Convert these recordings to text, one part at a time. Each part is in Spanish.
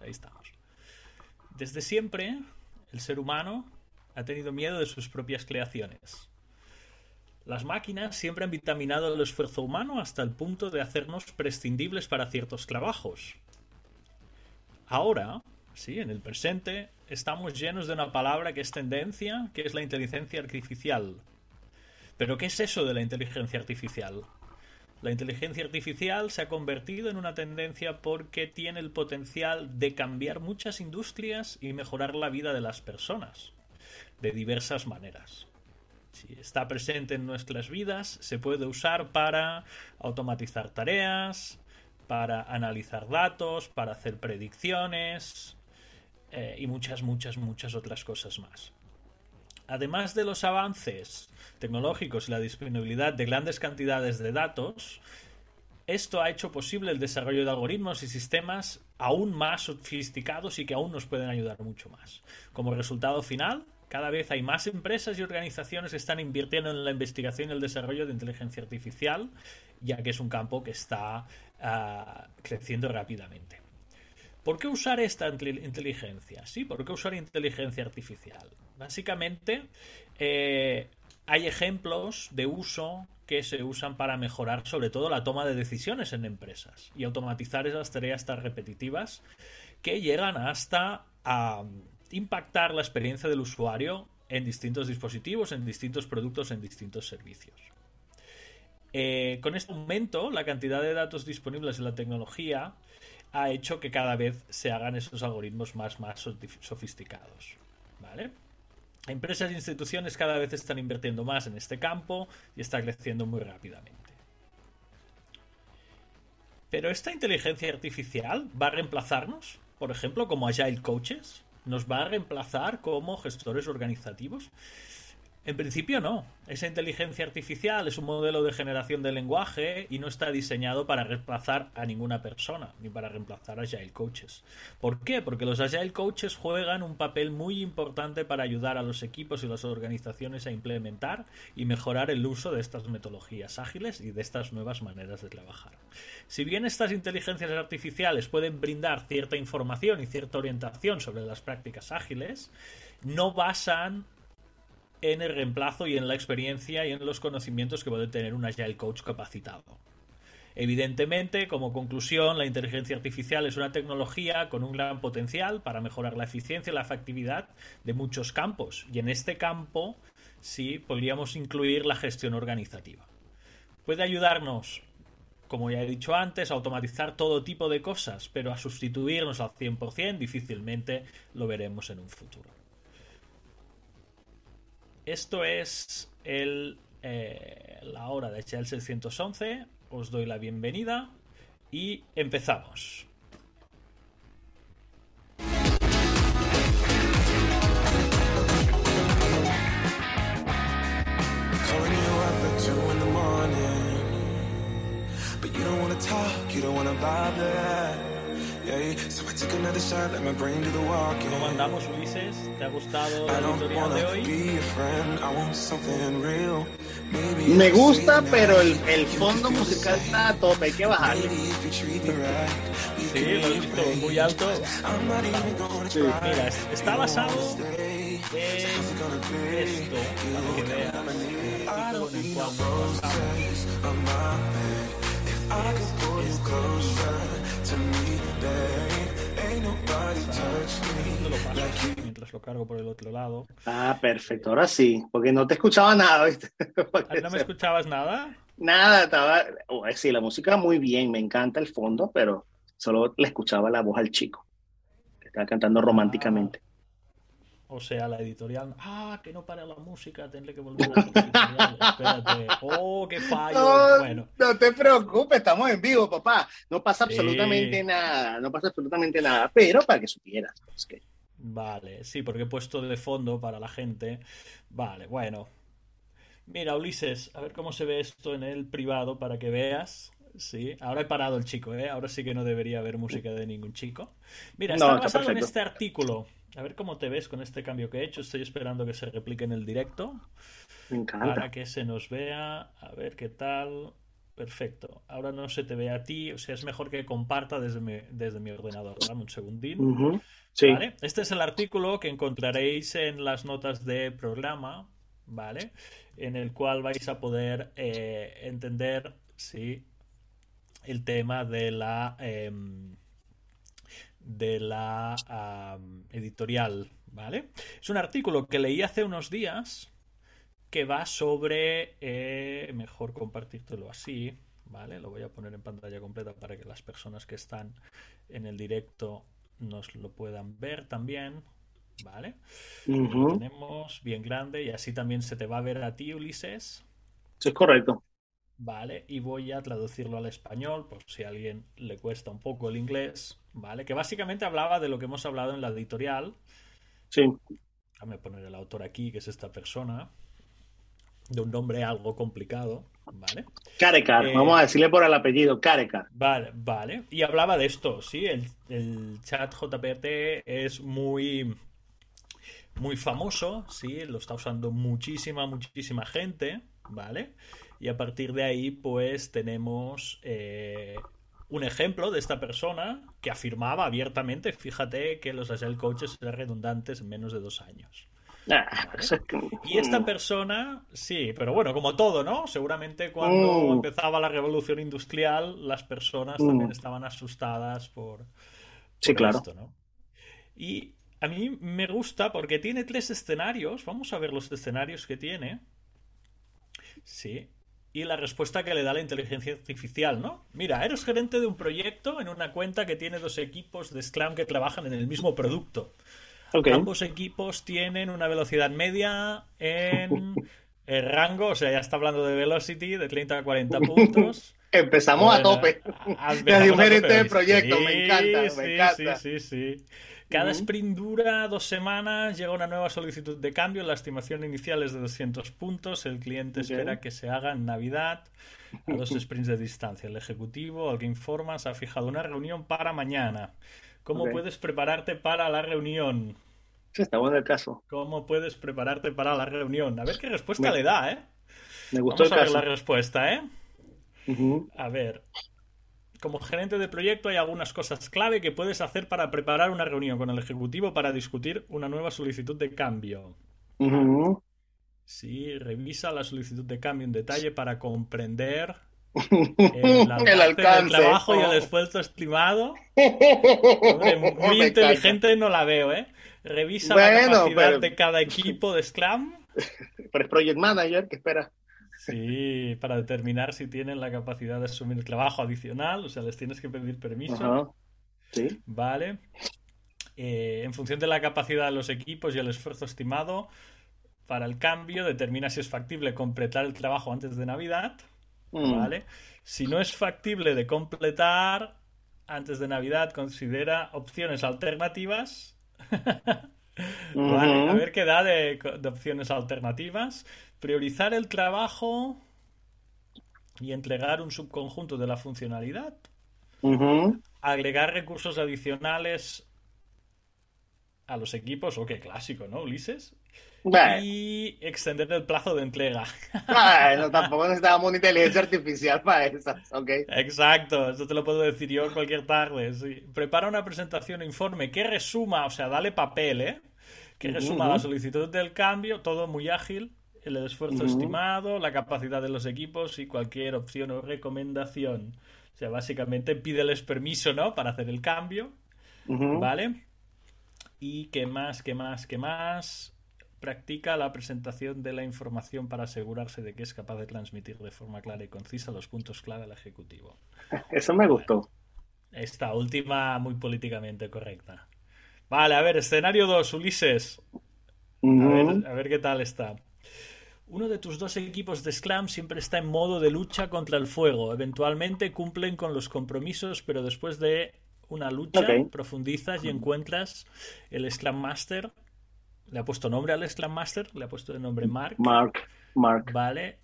Ahí estamos. Desde siempre, el ser humano ha tenido miedo de sus propias creaciones. Las máquinas siempre han vitaminado el esfuerzo humano hasta el punto de hacernos prescindibles para ciertos trabajos. Ahora, sí, en el presente, estamos llenos de una palabra que es tendencia, que es la inteligencia artificial. Pero ¿qué es eso de la inteligencia artificial? La inteligencia artificial se ha convertido en una tendencia porque tiene el potencial de cambiar muchas industrias y mejorar la vida de las personas de diversas maneras. Si está presente en nuestras vidas, se puede usar para automatizar tareas, para analizar datos, para hacer predicciones eh, y muchas, muchas, muchas otras cosas más. Además de los avances tecnológicos y la disponibilidad de grandes cantidades de datos, esto ha hecho posible el desarrollo de algoritmos y sistemas aún más sofisticados y que aún nos pueden ayudar mucho más. Como resultado final, cada vez hay más empresas y organizaciones que están invirtiendo en la investigación y el desarrollo de inteligencia artificial, ya que es un campo que está ah, creciendo rápidamente. ¿Por qué usar esta inteligencia? Sí, ¿por qué usar inteligencia artificial? Básicamente, eh, hay ejemplos de uso que se usan para mejorar sobre todo la toma de decisiones en empresas y automatizar esas tareas tan repetitivas que llegan hasta a impactar la experiencia del usuario en distintos dispositivos, en distintos productos, en distintos servicios. Eh, con este aumento, la cantidad de datos disponibles en la tecnología ha hecho que cada vez se hagan esos algoritmos más, más sofisticados. ¿Vale? Empresas e instituciones cada vez están invirtiendo más en este campo y está creciendo muy rápidamente. Pero esta inteligencia artificial va a reemplazarnos, por ejemplo, como Agile Coaches, nos va a reemplazar como gestores organizativos. En principio no. Esa inteligencia artificial es un modelo de generación de lenguaje y no está diseñado para reemplazar a ninguna persona, ni para reemplazar a Agile Coaches. ¿Por qué? Porque los Agile Coaches juegan un papel muy importante para ayudar a los equipos y las organizaciones a implementar y mejorar el uso de estas metodologías ágiles y de estas nuevas maneras de trabajar. Si bien estas inteligencias artificiales pueden brindar cierta información y cierta orientación sobre las prácticas ágiles, no basan en el reemplazo y en la experiencia y en los conocimientos que puede tener un Agile Coach capacitado. Evidentemente, como conclusión, la inteligencia artificial es una tecnología con un gran potencial para mejorar la eficiencia y la efectividad de muchos campos, y en este campo sí podríamos incluir la gestión organizativa. Puede ayudarnos, como ya he dicho antes, a automatizar todo tipo de cosas, pero a sustituirnos al 100% difícilmente lo veremos en un futuro. Esto es el, eh, la hora de HL 611. Os doy la bienvenida y empezamos. ¿Cómo andamos, Ulises? ¿Te ha gustado la editorial de hoy? Me gusta, pero el, el fondo musical está a tope, hay que bajarle. Sí, lo he visto muy alto. Sí. Mira, está basado en esto, para que veas. El Mientras lo cargo por el otro lado. Ah, perfecto. Ahora sí, porque no te escuchaba nada, ¿viste? ¿No me escuchabas nada? Nada, estaba. Oh, sí, la música muy bien, me encanta el fondo, pero solo le escuchaba la voz al chico, que estaba cantando románticamente. O sea, la editorial. Ah, que no para la música, tendré que volver a la Espérate. Oh, qué fallo. No, bueno. no te preocupes, estamos en vivo, papá. No pasa absolutamente nada, no pasa absolutamente nada, pero para que supieras. Es que... Vale, sí, porque he puesto de fondo para la gente. Vale, bueno. Mira, Ulises, a ver cómo se ve esto en el privado para que veas. Sí, ahora he parado el chico, ¿eh? Ahora sí que no debería haber música de ningún chico. Mira, está No, está basado en este artículo. A ver cómo te ves con este cambio que he hecho. Estoy esperando que se replique en el directo Me encanta. para que se nos vea. A ver qué tal. Perfecto. Ahora no se te ve a ti, o sea, es mejor que comparta desde mi, desde mi ordenador. Dame un segundín. Sí. ¿Vale? Este es el artículo que encontraréis en las notas de programa, ¿vale? En el cual vais a poder eh, entender, sí, el tema de la em, de la editorial, ¿vale? Es un artículo que leí hace unos días que va sobre, eh, mejor compartírtelo así, ¿vale? Lo voy a poner en pantalla completa para que las personas que están en el directo nos lo puedan ver también, ¿vale? Lo tenemos bien grande y así también se te va a ver a ti, Ulises, Eso es correcto. ¿vale? Y voy a traducirlo al español por si a alguien le cuesta un poco el inglés, ¿vale? Que básicamente hablaba de lo que hemos hablado en la editorial. Sí. Déjame poner el autor aquí, que es esta persona, de un nombre algo complicado, ¿vale? Carecar, Eh, vamos a decirle por el apellido, Carecar. Vale, vale. Y hablaba de esto, sí, el, el chat JPT es muy, muy famoso, sí, lo está usando muchísima, muchísima gente, ¿vale? Y a partir de ahí, pues tenemos eh, un ejemplo de esta persona que afirmaba abiertamente, fíjate, que los Agile Coaches eran redundantes en menos de dos años. Ah, Y esta persona, sí, pero bueno, como todo, ¿no? Seguramente cuando Mm. empezaba la revolución industrial, las personas Mm. también estaban asustadas por, Sí, claro. esto, ¿no? Y a mí me gusta porque tiene tres escenarios. Vamos a ver los escenarios que tiene. Sí. Y la respuesta que le da la inteligencia artificial, ¿no? Mira, eres gerente de un proyecto en una cuenta que tiene dos equipos de Scrum que trabajan en el mismo producto. Ambos equipos tienen una velocidad media en el rango, o sea, ya está hablando de velocity, de 30 a 40 puntos. Empezamos a Bueno, tope. a- De empezamos a diferente tope. proyecto, me encanta, me sí, encanta. Sí, sí, sí. Cada sprint dura dos semanas, llega una nueva solicitud de cambio, la estimación inicial es de 200 puntos, el cliente espera que se haga en Navidad a dos sprints de distancia. El ejecutivo, alguien Formas, ha fijado una reunión para mañana. ¿Cómo puedes prepararte para la reunión? Sí, está bueno el caso. ¿Cómo puedes prepararte para la reunión? A ver qué respuesta Me- le da, ¿eh? Me gustó Vamos el a ver la respuesta, ¿eh? A ver. Como gerente de proyecto hay algunas cosas clave que puedes hacer para preparar una reunión con el ejecutivo para discutir una nueva solicitud de cambio. Sí, revisa la solicitud de cambio en detalle para comprender El el alcance, del alcance. trabajo y el Oh. esfuerzo estimado. Hombre, muy Me encanta. inteligente no la veo, ¿eh? Revisa Bueno, la capacidad pero- de cada equipo de Scrum. Pero es Project Manager, ¿qué espera? Sí, para determinar si tienen la capacidad de asumir trabajo adicional, o sea, les tienes que pedir permiso. Ajá. Sí. Vale. Eh, en función de la capacidad de los equipos y el esfuerzo estimado para el cambio, determina si es factible completar el trabajo antes de Navidad. Mm. Vale. Si no es factible de completar antes de Navidad, considera opciones alternativas. Vale, a ver qué da de, de opciones alternativas. Priorizar el trabajo y entregar un subconjunto de la funcionalidad. Agregar recursos adicionales a los equipos. O qué clásico, ¿no, Ulises? Bueno, Y extender el plazo de entrega. bueno, tampoco necesitábamos una inteligencia artificial para esas, ¿ok? Exacto, eso te lo puedo decir yo cualquier tarde. sí. Prepara una presentación o informe que resuma, o sea, dale papel, ¿eh? Que resuma la solicitud del cambio, todo muy ágil, el esfuerzo estimado, la capacidad de los equipos y cualquier opción o recomendación. O sea, básicamente pídeles permiso, ¿no? Para hacer el cambio. ¿vale? Y qué más, qué más, qué más. Practica la presentación de la información para asegurarse de que es capaz de transmitir de forma clara y concisa los puntos clave al ejecutivo. Eso me gustó. Esta última muy políticamente correcta. Vale, a ver, escenario 2, Ulises. A ver, a ver qué tal está. Uno de tus dos equipos de Scrum siempre está en modo de lucha contra el fuego. Eventualmente cumplen con los compromisos, pero después de una lucha profundizas y encuentras el Scrum Master. Le ha puesto nombre al Scrum Master, le ha puesto de nombre Mark. Mark, Mark. Vale.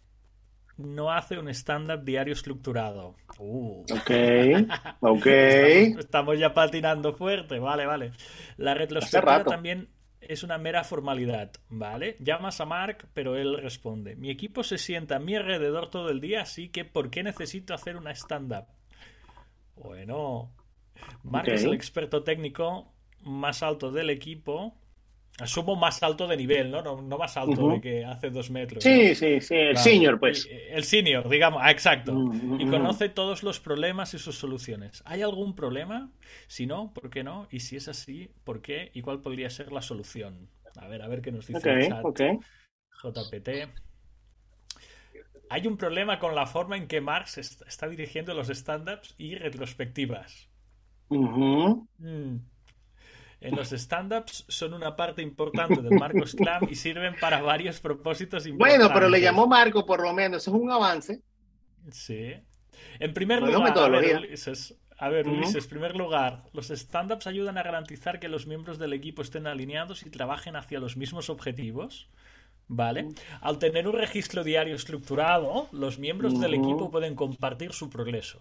No hace un estándar diario estructurado. Uh. Ok, ok. Estamos, estamos ya patinando fuerte, vale, vale. La retrospectiva rato. también es una mera formalidad, ¿vale? Llamas a Mark, pero él responde, mi equipo se sienta a mi alrededor todo el día, así que ¿por qué necesito hacer una stand-up? Bueno, Mark es el experto técnico más alto del equipo Asumo más alto de nivel, ¿no? No, más alto de que hace dos metros. Sí, sí, sí, el senior, pues. El senior, digamos, ah, exacto. y conoce todos los problemas y sus soluciones. ¿Hay algún problema? Si no, ¿por qué no? Y si es así, ¿por qué? ¿Y cuál podría ser la solución? A ver, a ver qué nos dice el chat. JPT. Hay un problema con la forma en que Marx está dirigiendo los stand-ups y retrospectivas. En los stand-ups son una parte importante del Marco Scrum y sirven para varios propósitos importantes. Bueno, pero le llamó Marco por lo menos, eso es un avance. Sí. En primer lugar, a ver, Ulises, a ver, Ulises, en primer lugar, los stand-ups ayudan a garantizar que los miembros del equipo estén alineados y trabajen hacia los mismos objetivos. ¿Vale? Al tener un registro diario estructurado, los miembros del equipo pueden compartir su progreso.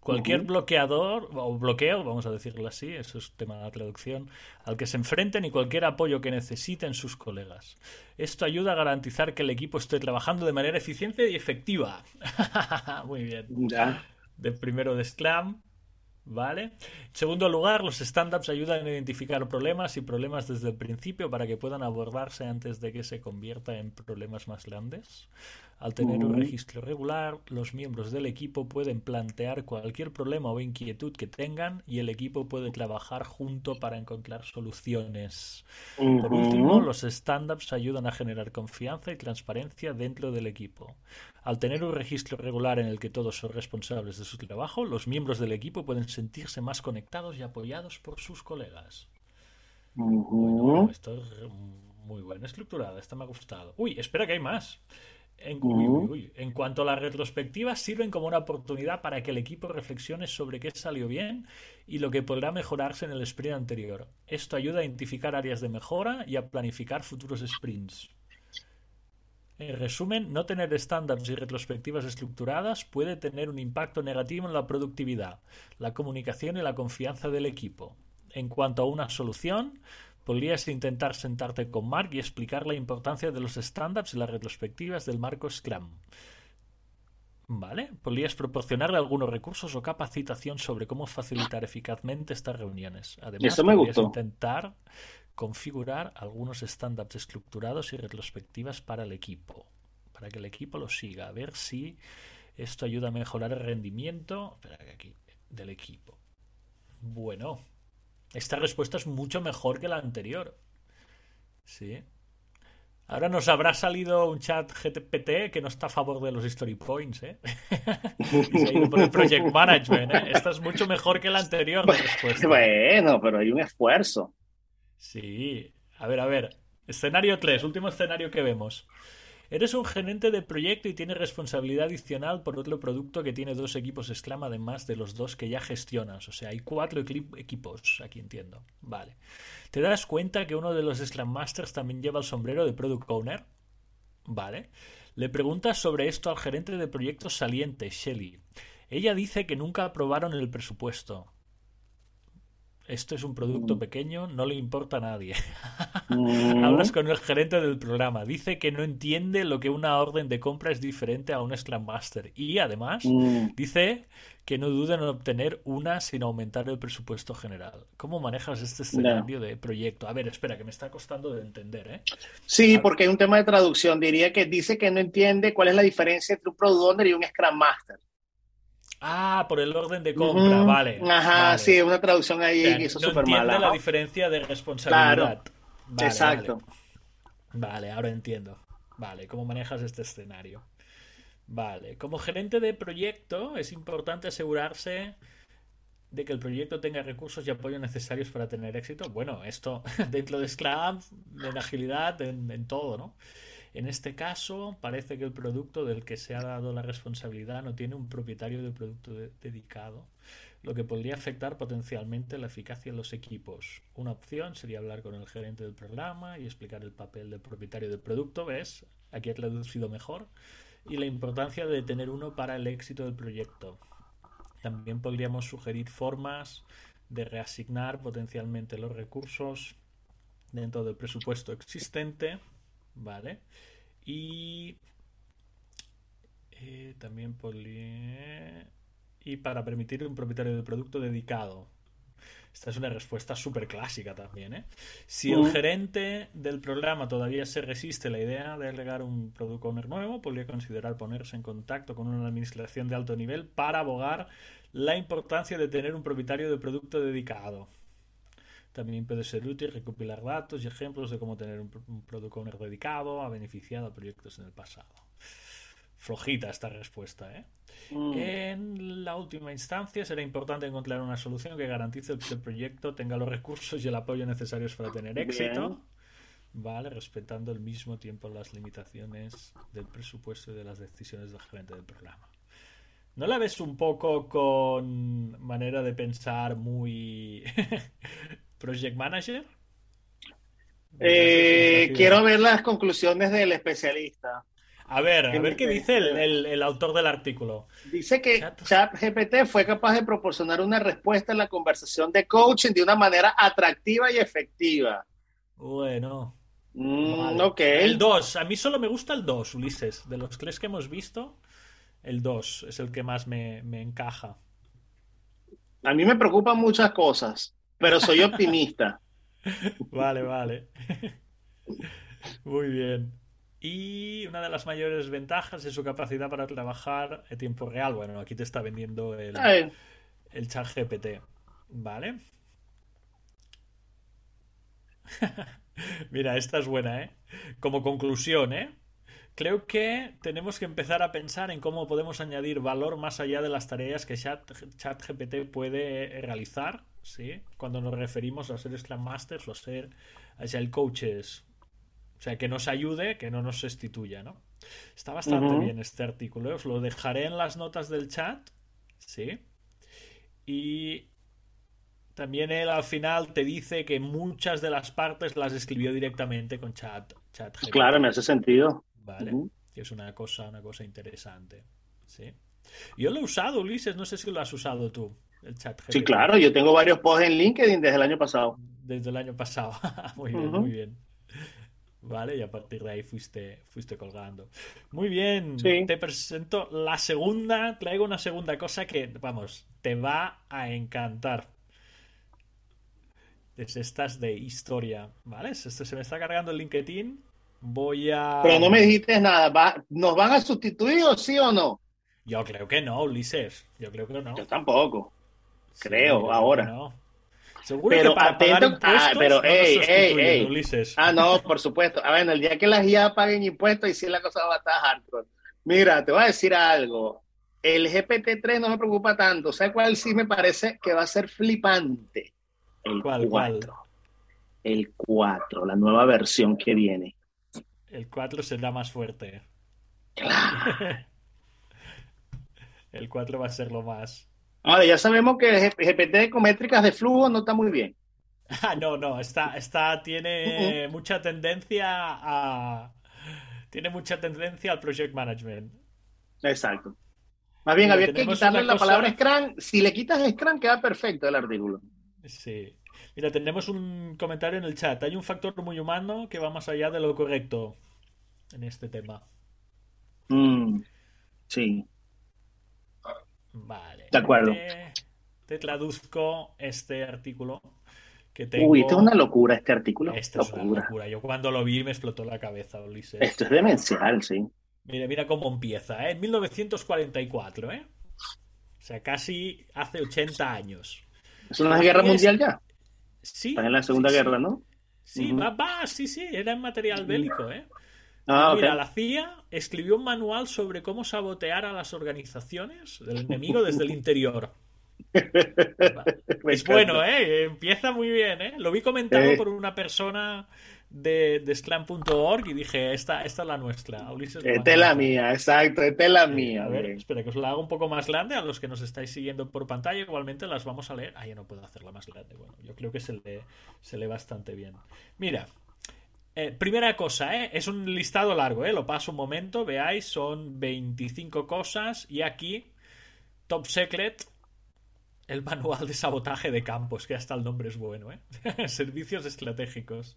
Cualquier bloqueador o bloqueo, vamos a decirlo así, eso es tema de la traducción, al que se enfrenten y cualquier apoyo que necesiten sus colegas. Esto ayuda a garantizar que el equipo esté trabajando de manera eficiente y efectiva. Muy bien. Ya. De primero de Scrum, ¿Vale? En segundo lugar, los stand-ups ayudan a identificar problemas y problemas desde el principio para que puedan abordarse antes de que se convierta en problemas más grandes. Al tener un registro regular, los miembros del equipo pueden plantear cualquier problema o inquietud que tengan y el equipo puede trabajar junto para encontrar soluciones. Por último, los stand-ups ayudan a generar confianza y transparencia dentro del equipo. Al tener un registro regular en el que todos son responsables de su trabajo, los miembros del equipo pueden sentirse más conectados y apoyados por sus colegas. esto es muy buena estructurada, esta me ha gustado. Uy, espera que hay más. En, cuanto a las retrospectivas, sirven como una oportunidad para que el equipo reflexione sobre qué salió bien y lo que podrá mejorarse en el sprint anterior. Esto ayuda a identificar áreas de mejora y a planificar futuros sprints. En resumen, no tener estándares y retrospectivas estructuradas puede tener un impacto negativo en la productividad, la comunicación y la confianza del equipo. En cuanto a una solución, podrías intentar sentarte con Mark y explicar la importancia de los stand-ups y las retrospectivas del marco Scrum. ¿Vale? Podrías proporcionarle algunos recursos o capacitación sobre cómo facilitar eficazmente estas reuniones. Además, podrías intentar configurar algunos stand-ups estructurados y retrospectivas para el equipo, para que el equipo lo siga, a ver si esto ayuda a mejorar el rendimiento del equipo. Bueno, esta respuesta es mucho mejor que la anterior. Sí. Ahora nos habrá salido un chat GTPT que no está a favor de los story points, ¿eh? y se ha ido por el project management, ¿eh? Esta es mucho mejor que la anterior respuesta. Bueno, pero hay un esfuerzo. Sí. A ver, a ver. Escenario 3, último escenario que vemos. Eres un gerente de proyecto y tienes responsabilidad adicional por otro producto que tiene dos equipos Scrum además de los dos que ya gestionas. O sea, hay cuatro equipos, aquí entiendo. Vale. ¿Te das cuenta que uno de los Scrum Masters también lleva el sombrero de Product Owner? Vale. Le preguntas sobre esto al gerente de proyecto saliente, Shelly. Ella dice que nunca aprobaron el presupuesto esto es un producto mm. pequeño, no le importa a nadie. Mm. Hablas con el gerente del programa, dice que no entiende lo que una orden de compra es diferente a un Scrum Master y además mm. dice que no duda en obtener una sin aumentar el presupuesto general. ¿Cómo manejas este escenario de proyecto? A ver, espera, que me está costando de entender, ¿eh? Sí, porque hay un tema de traducción. Diría que dice que no entiende cuál es la diferencia entre un Product Owner y un Scrum Master. Ah, por el orden de compra, vale. Ajá, sí, una traducción ahí que hizo súper mala. la diferencia de responsabilidad. Claro, exacto. Vale. ahora entiendo. Vale, ¿cómo manejas este escenario? Vale, como gerente de proyecto es importante asegurarse de que el proyecto tenga recursos y apoyo necesarios para tener éxito. Bueno, esto dentro de Scrum, en agilidad, en todo, ¿no? En este caso, parece que el producto del que se ha dado la responsabilidad no tiene un propietario del producto dedicado, lo que podría afectar potencialmente la eficacia de los equipos. Una opción sería hablar con el gerente del programa y explicar el papel del propietario del producto, ¿ves? Aquí ha traducido mejor. Y la importancia de tener uno para el éxito del proyecto. También podríamos sugerir formas de reasignar potencialmente los recursos dentro del presupuesto existente, ¿vale? Y eh, también y para permitir un propietario de producto dedicado. Esta es una respuesta súper clásica también. ¿eh? Si el mm. gerente del programa todavía se resiste a la idea de agregar un product owner nuevo, podría considerar ponerse en contacto con una administración de alto nivel para abogar la importancia de tener un propietario de producto dedicado. También puede ser útil recopilar datos y ejemplos de cómo tener un, un product owner dedicado ha beneficiado a proyectos en el pasado flojita esta respuesta. ¿eh? Mm. En la última instancia será importante encontrar una solución que garantice que el proyecto tenga los recursos y el apoyo necesarios para tener éxito. Vale, respetando al mismo tiempo las limitaciones del presupuesto y de las decisiones del gerente del programa. ¿No la ves un poco con manera de pensar muy project manager? Eh, quiero ver las conclusiones del especialista. A ver, a ver qué dice el, autor del artículo. Dice que ChatGPT fue capaz de proporcionar una respuesta en la conversación de coaching de una manera atractiva y efectiva. Bueno. Mm, ok. El 2, a mí solo me gusta el 2, Ulises. De los tres que hemos visto, el 2 es el que más me, me encaja. A mí me preocupan muchas cosas, pero soy optimista. vale, vale. Muy bien. Y una de las mayores ventajas es su capacidad para trabajar en tiempo real. Bueno, aquí te está vendiendo el, el chat GPT. ¿Vale? Mira, esta es buena, ¿eh? Como conclusión, ¿eh? Creo que tenemos que empezar a pensar en cómo podemos añadir valor más allá de las tareas que ChatGPT puede realizar, ¿sí? Cuando nos referimos a ser Scrum Masters o a ser Agile Coaches o sea, que nos ayude, que no nos sustituya, ¿no? Está bastante bien este artículo. ¿eh? Os lo dejaré en las notas del chat. Sí. Y también él al final te dice que muchas de las partes las escribió directamente con chat. chat claro, me hace sentido. Vale. Que es una cosa, una cosa interesante. Sí. Yo lo he usado, Ulises. No sé si lo has usado tú, el chat. Sí, claro. Yo tengo varios posts en LinkedIn desde el año pasado. Desde el año pasado. muy bien, muy bien. ¿vale? Y a partir de ahí fuiste, fuiste colgando. Muy bien, te presento la segunda, traigo una segunda cosa que, vamos, te va a encantar. Es estas de historia, ¿vale? Esto se me está cargando el LinkedIn. Voy a. Pero no me dijiste nada. ¿Nos van a sustituir o sí o no? Yo creo que no, Ulises. Yo creo que no. Yo tampoco. Creo, ahora. No. Seguro pero que atento, ah, pero hey, hey, Ah, no, por supuesto. A ah, ver, el día que las IA paguen impuestos y si la cosa va a estar hardcore. Mira, te voy a decir algo. El GPT-3 no me preocupa tanto. ¿Sabes cuál sí me parece que va a ser flipante? El 4. El 4, la nueva versión que viene. El 4 será más fuerte. Claro. el 4 va a ser lo más. Ahora, ya sabemos que GPT con métricas de flujo no está muy bien. Ah, no, no, está, está, tiene mucha tendencia a. Tiene mucha tendencia al project management. Exacto. Más bien, había que quitarle la palabra Scrum. Si le quitas Scrum, queda perfecto el artículo. Sí. Mira, tenemos un comentario en el chat. Hay un factor muy humano que va más allá de lo correcto en este tema. Mm, sí. Vale. De acuerdo. Te, traduzco este artículo que tengo. Uy, esto es una locura este artículo. Esto es una locura. Yo cuando lo vi me explotó la cabeza, Ulises. Esto es demencial, sí. Mira, mira cómo empieza, ¿eh? En 1944, ¿eh? O sea, casi hace 80 años. ¿Es una guerra mundial ya? Sí. en la Segunda Guerra, ¿no? Sí, va, va, sí, sí, era en material bélico, ¿eh? Ah, Mira, la CIA escribió un manual sobre cómo sabotear a las organizaciones del enemigo desde el interior. es bueno, ¿eh? Empieza muy bien, ¿eh? Lo vi comentado eh. por una persona de, de Sclam.org y dije, esta, esta es la nuestra. esta es la mía, exacto, esta es la mía. A ver, espera que os la haga un poco más grande a los que nos estáis siguiendo por pantalla. Igualmente las vamos a leer. Ah, ya no puedo hacerla más grande. Bueno, yo creo que se lee, se lee bastante bien. Mira, eh, primera cosa, ¿eh? es un listado largo, ¿eh? lo paso un momento, veáis, son 25 cosas y aquí, Top Secret, el manual de sabotaje de campos, que hasta el nombre es bueno, ¿eh? Servicios estratégicos.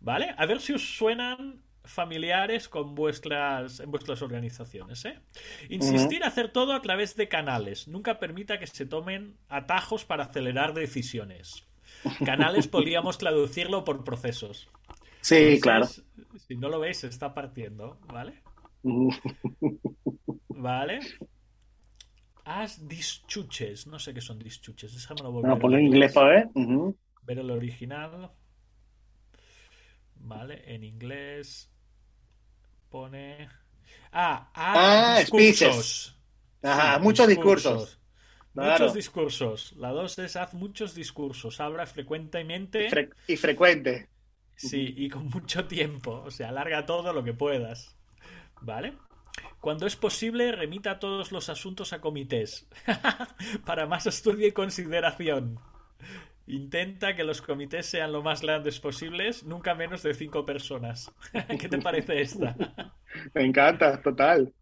¿Vale? A ver si os suenan familiares con vuestras, en vuestras organizaciones. ¿eh? Insistir a hacer todo a través de canales. Nunca permita que se tomen atajos para acelerar decisiones. Canales podríamos traducirlo por procesos. Sí, claro. Si no lo veis, se está partiendo, ¿vale? ¿Vale? As dischuches. No sé qué son dischuches. Déjamelo volver. No, ponlo en inglés para ver. Ver el original. Vale, en inglés pone. Ah, ah, discursos. Ajá, muchos discursos. Muchos discursos. La dos es haz muchos discursos. Habla frecuentemente. y frecuente. Sí, y con mucho tiempo. O sea, alarga todo lo que puedas. ¿Vale? Cuando es posible, remita todos los asuntos a comités. Para más estudio y consideración. Intenta que los comités sean lo más grandes posibles, nunca menos de cinco personas. ¿Qué te parece esta? Me encanta, total.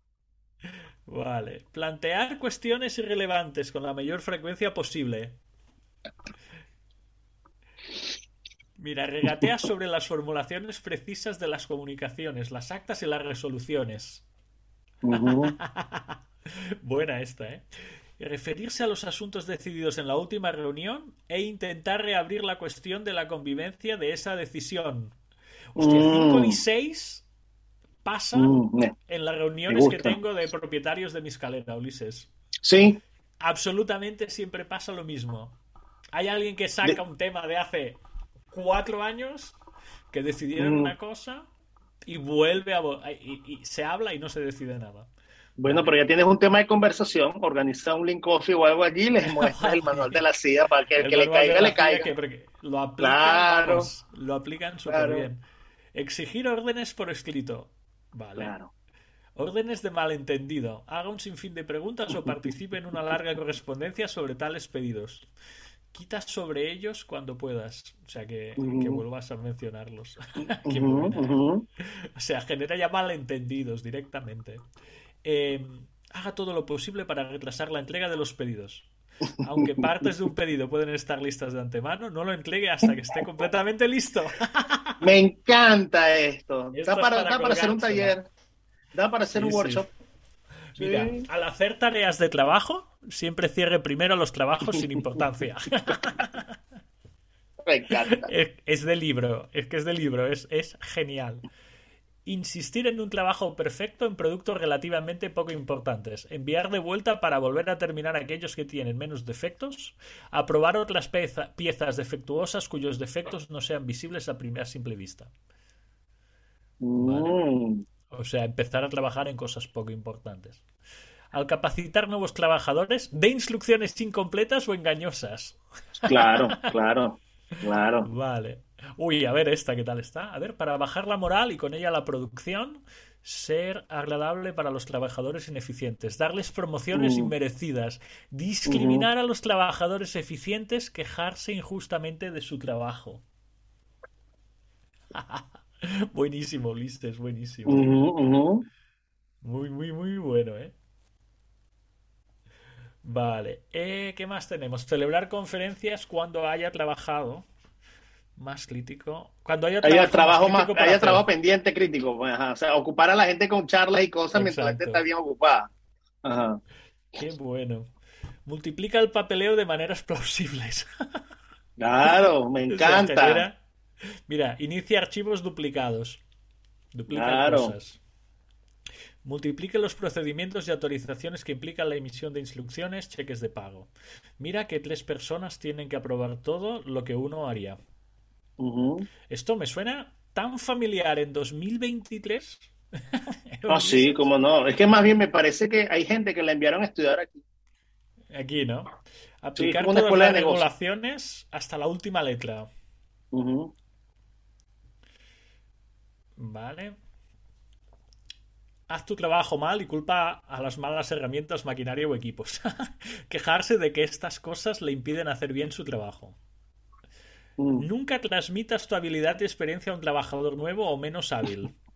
Vale. Plantear cuestiones irrelevantes con la mayor frecuencia posible. Mira, regatea sobre las formulaciones precisas de las comunicaciones, las actas y las resoluciones. Buena esta, ¿eh? referirse a los asuntos decididos en la última reunión e intentar reabrir la cuestión de la convivencia de esa decisión. Hostia, 5 mm. y 6 pasan mm, en las reuniones que tengo de propietarios de mi escalera, Ulises. Sí. Absolutamente siempre pasa lo mismo. Hay alguien que saca un tema de hace cuatro años que decidieron mm. una cosa y vuelve a... y se habla y no se decide nada. Bueno, pero ya tienes un tema de conversación, organiza un link coffee o algo allí y les muestras el manual de la CIA para que el, que le caiga, le caiga. lo aplican, claro. lo aplican súper bien. Exigir órdenes por escrito. Vale. Claro. Órdenes de malentendido. Haga un sinfín de preguntas o participe en una larga correspondencia sobre tales pedidos. Quita sobre ellos cuando puedas. O sea, que, vuelvas a mencionarlos. O sea, genera ya malentendidos directamente. Em, haga todo lo posible para retrasar la entrega de los pedidos. Aunque partes de un pedido pueden estar listas de antemano, no lo entregue hasta que esté completamente listo. Me encanta esto. da para, hacer un taller, da para hacer un workshop. Mira, al hacer tareas de trabajo, siempre cierre primero los trabajos sin importancia. Me encanta. Es, de libro, es que es de libro, es, es genial insistir en un trabajo perfecto en productos relativamente poco importantes, enviar de vuelta para volver a terminar aquellos que tienen menos defectos, aprobar otras piezas defectuosas cuyos defectos no sean visibles a primera simple vista. Mm. O sea, empezar a trabajar en cosas poco importantes. Al capacitar nuevos trabajadores, de instrucciones incompletas o engañosas. Claro, claro, claro. Vale. Uy, a ver esta, ¿qué tal está? A ver, para bajar la moral y con ella la producción, ser agradable para los trabajadores ineficientes, darles promociones mm. inmerecidas, discriminar a los trabajadores eficientes, quejarse injustamente de su trabajo. buenísimo, Ulises, buenísimo. Muy, muy, muy bueno, ¿eh? Vale, eh, ¿qué más tenemos? Celebrar conferencias cuando haya trabajado más crítico. Cuando haya trabajo, más, haya trabajo pendiente crítico. Pues, o sea, ocupar a la gente con charlas y cosas mientras la gente está bien ocupada. Ajá. Qué bueno. Multiplica el papeleo de maneras plausibles. Claro, me encanta. Mira, inicia archivos duplicados. Duplica cosas. Multiplique los procedimientos y autorizaciones que implican la emisión de instrucciones, cheques de pago. Mira que tres personas tienen que aprobar todo lo que uno haría. Esto me suena tan familiar en 2023. ah, sí, como no. Es que más bien me parece que hay gente que la enviaron a estudiar aquí. Aquí, ¿no? Aplicar todas las regulaciones hasta la última letra. Vale. Haz tu trabajo mal y culpa a las malas herramientas, maquinaria o equipos. Quejarse de que estas cosas le impiden hacer bien su trabajo. Mm. Nunca transmitas tu habilidad y experiencia a un trabajador nuevo o menos hábil.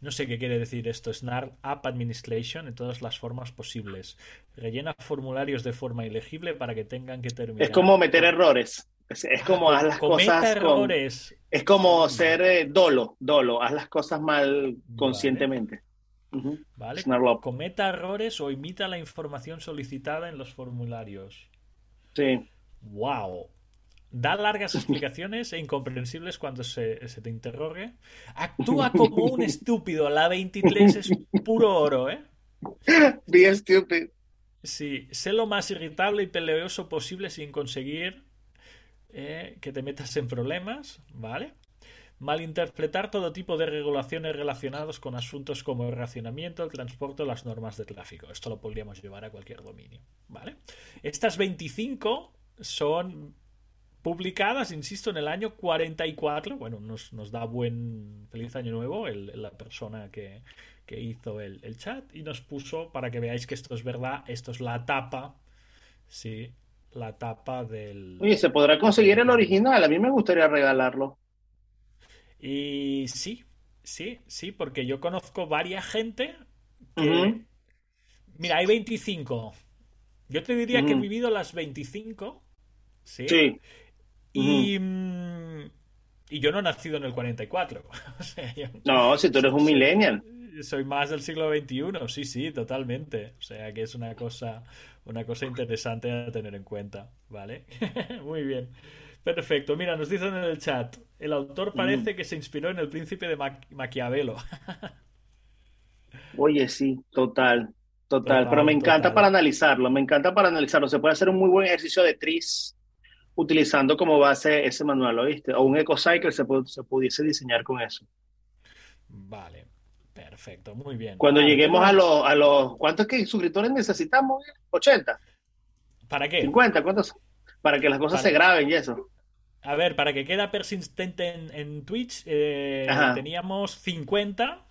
No sé qué quiere decir esto. Snarl App Administration en todas las formas posibles. Rellena formularios de forma ilegible para que tengan que terminar. Es como meter errores. Es, como haz las cosas. errores. es como ser eh, dolo, dolo. Haz las cosas mal conscientemente. Vale. Cometa errores o imita la información solicitada en los formularios. Sí. Wow. Da largas explicaciones e incomprensibles cuando se, te interrogue. Actúa como un estúpido. La 23 es puro oro, ¿eh? Be stupid. Sí, sé lo más irritable y peleoso posible sin conseguir eh, que te metas en problemas, ¿vale? Malinterpretar todo tipo de regulaciones relacionados con asuntos como el racionamiento, el transporte o las normas de tráfico. Esto lo podríamos llevar a cualquier dominio, ¿vale? Estas 25 son publicadas, insisto, en el año 44. Bueno, nos da buen feliz año nuevo la persona que, hizo el, chat y nos puso para que veáis que esto es verdad, esto es la tapa, sí, la tapa del... Oye, ¿se podrá conseguir el original? A mí me gustaría regalarlo. Y sí, sí, sí, porque yo conozco varias gente que... Mira, hay 25. Yo te diría que he vivido las 25. Sí. sí. Mm, y, yo no he nacido en el 44. no, si tú eres un millennial. Soy más del siglo XXI, sí, sí, totalmente. O sea que es una cosa, una cosa interesante a tener en cuenta, ¿vale? Muy bien. Perfecto. Mira, nos dicen en el chat, el autor parece que se inspiró en el príncipe de Maquiavelo. Oye, sí, total, total, Pero me encanta para analizarlo, me encanta para analizarlo. Se puede hacer un muy buen ejercicio de tris utilizando como base ese manual, ¿oíste? O un EcoCycle se, se pudiese diseñar con eso. Vale, perfecto, muy bien. Cuando lleguemos a los, a los, ¿cuántos que suscriptores necesitamos? ¿80? ¿Para qué? ¿50? ¿Cuántos? Para que las cosas se graben y eso. A ver, para que quede persistente en, Twitch, eh, teníamos 50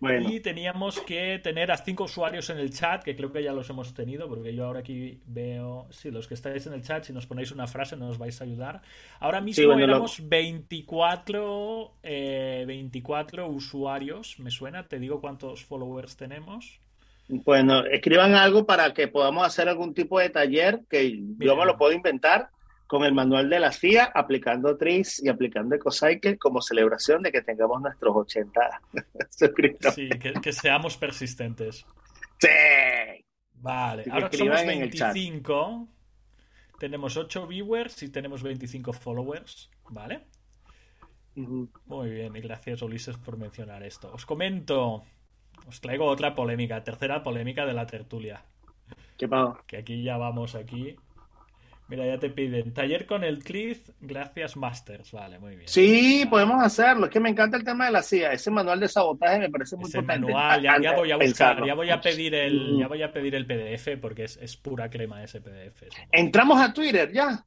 y teníamos que tener a cinco usuarios en el chat, que creo que ya los hemos tenido, porque yo ahora aquí veo, sí, los que estáis en el chat, si nos ponéis una frase nos vais a ayudar. Ahora mismo éramos 24, 24 eh, usuarios, me suena, te digo cuántos followers tenemos. Bueno, escriban algo para que podamos hacer algún tipo de taller que yo me lo puedo inventar con el manual de la CIA, aplicando TRIS y aplicando EcoCycle como celebración de que tengamos nuestros 80 suscriptores. Sí, que, seamos persistentes. Sí. Vale, ahora somos 25. Tenemos 8 viewers y tenemos 25 followers, ¿vale? Muy bien, y gracias Ulises por mencionar esto. Os comento, os traigo otra polémica, tercera polémica de la tertulia. ¿Qué pasa? Que aquí ya vamos aquí Mira, ya te piden taller con el Cliff, gracias Masters. Vale, muy bien. Sí, podemos hacerlo. Es que me encanta el tema de la CIA. Ese manual de sabotaje me parece muy Ese manual, ya, voy a buscar, ya voy a pedir el, mm. ya voy a pedir el PDF porque es, pura crema ese PDF. Entramos a Twitter ya.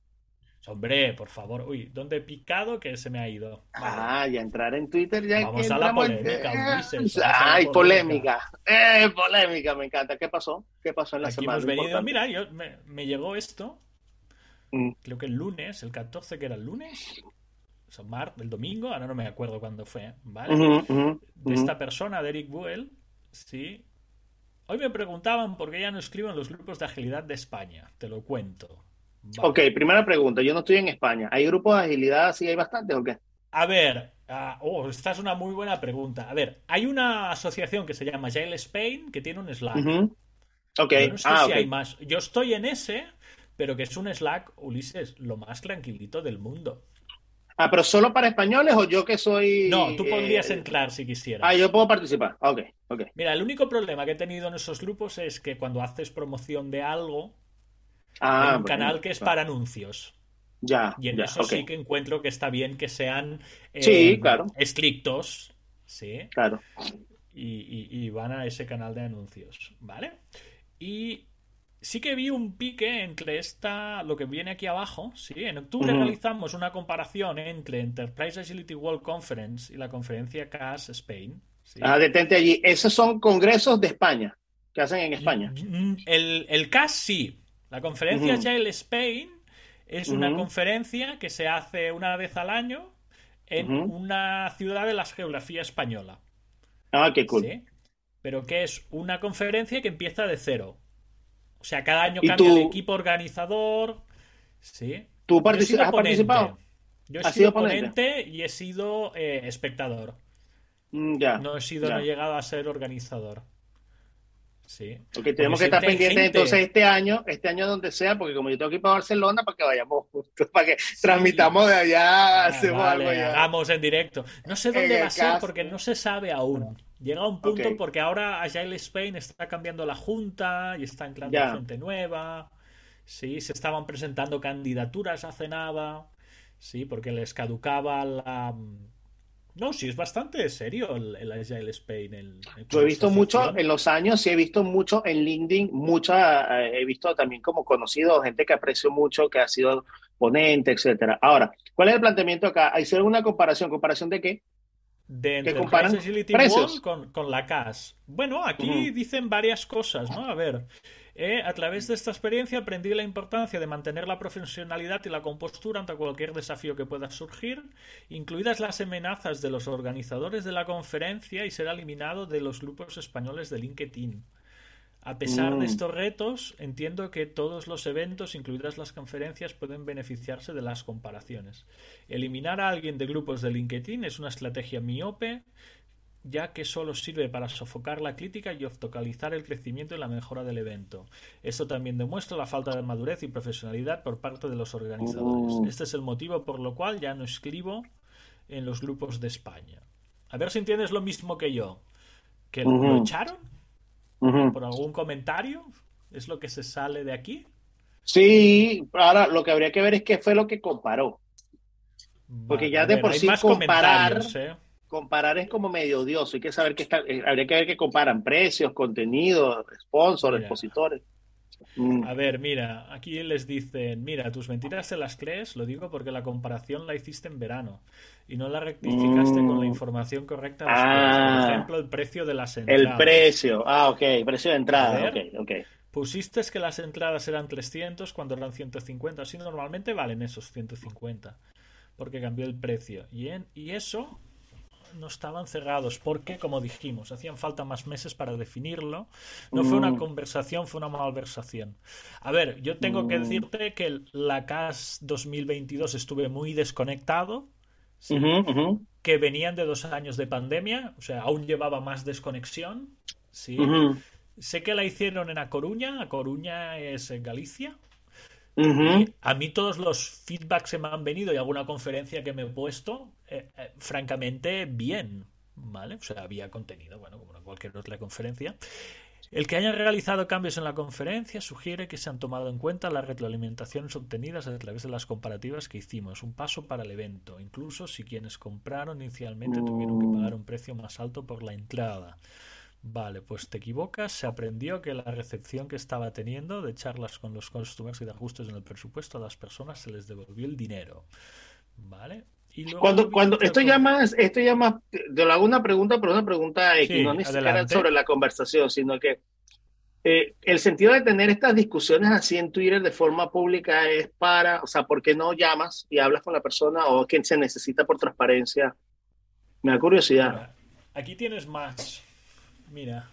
Hombre, por favor. Uy, ¿dónde he picado que se me ha ido? Ah, ya entrar en Twitter ya. Vamos a la polémica, Ay, polémica. Eh, polémica, me encanta. ¿Qué pasó? ¿Qué pasó en la semana? Hemos venido, mira, yo, me llegó esto Mm. creo que el lunes, el 14 que era el lunes, o mar, el domingo, ahora no me acuerdo cuándo fue, ¿vale? de esta persona, de Eric Buell, sí. Hoy me preguntaban por qué ya no escribo en los grupos de agilidad de España, te lo cuento. Ok, primera pregunta, yo no estoy en España, ¿hay grupos de agilidad, sí hay bastantes o qué? A ver, ah, oh, esta es una muy buena pregunta. A ver, hay una asociación que se llama Agile Spain que tiene un Slack. Ok, no sé ah, si hay más. Yo estoy en ese, pero que es un Slack, Ulises, lo más tranquilito del mundo. Ah, pero solo para españoles o yo que soy. No, tú podrías eh, entrar si quisieras. Ah, yo puedo participar. Ok, ok. Mira, el único problema que he tenido en esos grupos es que cuando haces promoción de algo, ah, hay un canal que es para anuncios. Ya. Y en eso sí que encuentro que está bien que sean sí, claro. estrictos. Sí. Claro. Y, y, van a ese canal de anuncios. ¿Vale? Y sí que vi un pique entre esta, lo que viene aquí abajo. Sí, en octubre realizamos una comparación entre Enterprise Agility World Conference y la conferencia CAS Spain. Ah, detente allí. Esos son congresos de España que hacen en España. Mm, el, el CAS sí. La conferencia Agile Spain es una conferencia que se hace una vez al año en una ciudad de la geografía española. Ah, qué cool. Pero que es una conferencia que empieza de cero. O sea, cada año cambia el equipo organizador. Sí. ¿Tú has participado? Yo he sido ponente y he sido eh, espectador. Mm, ya. No he sido, no he llegado a ser organizador. Sí. Porque tenemos que estar pendientes entonces este año, este año donde sea, porque como yo tengo que ir para Barcelona, para que vayamos justo, para que transmitamos de allá, ah, hacemos algo ya. Hagamos en directo. No sé dónde va a ser porque no se sabe aún. Llega un punto porque ahora Agile Spain está cambiando la junta y está entrando gente nueva. Sí, se estaban presentando candidaturas hace nada. Sí, porque les caducaba la. No, sí, es bastante serio el, Agile Spain. Yo he visto mucho en los años, sí he visto mucho en LinkedIn, mucha, eh, he visto también como conocido, gente que aprecio mucho, que ha sido ponente, etcétera. Ahora, ¿cuál es el planteamiento acá? ¿Hay una comparación? ¿Comparación de qué? De entre con, con, la CAS. Bueno, aquí dicen varias cosas, ¿no? A ver, eh, a través de esta experiencia aprendí la importancia de mantener la profesionalidad y la compostura ante cualquier desafío que pueda surgir, incluidas las amenazas de los organizadores de la conferencia y ser eliminado de los grupos españoles de LinkedIn. A pesar de mm. estos retos, entiendo que todos los eventos, incluidas las conferencias, pueden beneficiarse de las comparaciones. Eliminar a alguien de grupos de LinkedIn es una estrategia miope, ya que solo sirve para sofocar la crítica y obstaculizar el crecimiento y la mejora del evento. Esto también demuestra la falta de madurez y profesionalidad por parte de los organizadores. Mm. Este es el motivo por lo cual ya no escribo en los grupos de España. A ver si entiendes lo mismo que yo. ¿Que lo echaron? Por algún comentario? ¿Es lo que se sale de aquí? Sí, ahora lo que habría que ver es qué fue lo que comparó. Porque ya de por sí comparar, ¿eh? comparar es como medio odioso. Hay que saber que está, eh, habría que ver que comparan precios, contenidos, sponsors, expositores. Mm. A ver, mira, aquí les dicen, mira, tus mentiras se las crees, lo digo porque la comparación la hiciste en verano y no la rectificaste con la mm. información correcta. Por ah. ejemplo, el precio de las entradas. El precio, ah, ok, precio de entrada, ok, Pusiste que las entradas eran 300 cuando eran 150, así normalmente valen esos 150, porque cambió el precio. Y, en, y eso no estaban cerrados porque, como dijimos, hacían falta más meses para definirlo. No fue una mm. conversación, fue una malversación. A ver, yo tengo que mm. decirte que la CAS 2022 estuve muy desconectado. Que venían de dos años de pandemia, o sea, aún llevaba más desconexión. Sí. Sé que la hicieron en A Coruña, A Coruña es en Galicia. A mí todos los feedbacks que me han venido y alguna conferencia que me he puesto, eh, eh, francamente, bien. ¿Vale? O sea, había contenido, bueno, como en cualquier otra conferencia. El que hayan realizado cambios en la conferencia sugiere que se han tomado en cuenta las retroalimentaciones obtenidas a través de las comparativas que hicimos, un paso para el evento, incluso si quienes compraron inicialmente tuvieron que pagar un precio más alto por la entrada. Vale, pues te equivocas. Se aprendió que la recepción que estaba teniendo de charlas con los customers y de ajustes en el presupuesto a las personas se les devolvió el dinero. Vale. Y cuando, cuando esto ya más, esto ya más, te lo hago una pregunta, pero una pregunta que no necesariamente sobre la conversación, sino que eh, el sentido de tener estas discusiones así en Twitter de forma pública es para, o sea, ¿por qué no llamas y hablas con la persona o quien se necesita por transparencia? Me da curiosidad. Aquí tienes más Mira,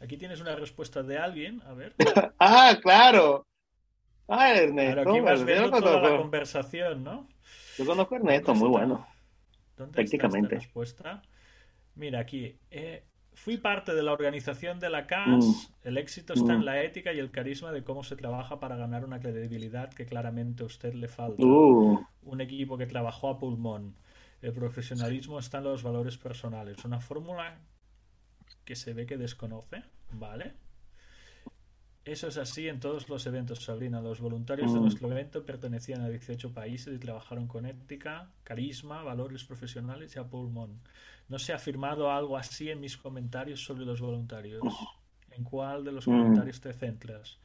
aquí tienes una respuesta de alguien, a ver. ah, claro. Ah, Ernesto. aquí vas viendo toda la conversación, ¿no? Yo conozco a Ernesto, muy bueno. ¿Dónde Prácticamente. Está respuesta? Mira, aquí. Eh, fui parte de la organización de la CAS. Mm. El éxito está en mm. la ética y el carisma de cómo se trabaja para ganar una credibilidad que claramente a usted le falta. Uh. Un equipo que trabajó a pulmón. El profesionalismo está en los valores personales. Una fórmula que se ve que desconoce, ¿vale? Eso es así en todos los eventos, Sabrina. Los voluntarios de mm. nuestro evento pertenecían a 18 países y trabajaron con ética, carisma, valores profesionales y a pulmón. No se ha afirmado algo así en mis comentarios sobre los voluntarios. ¿En cuál de los mm. comentarios te centras?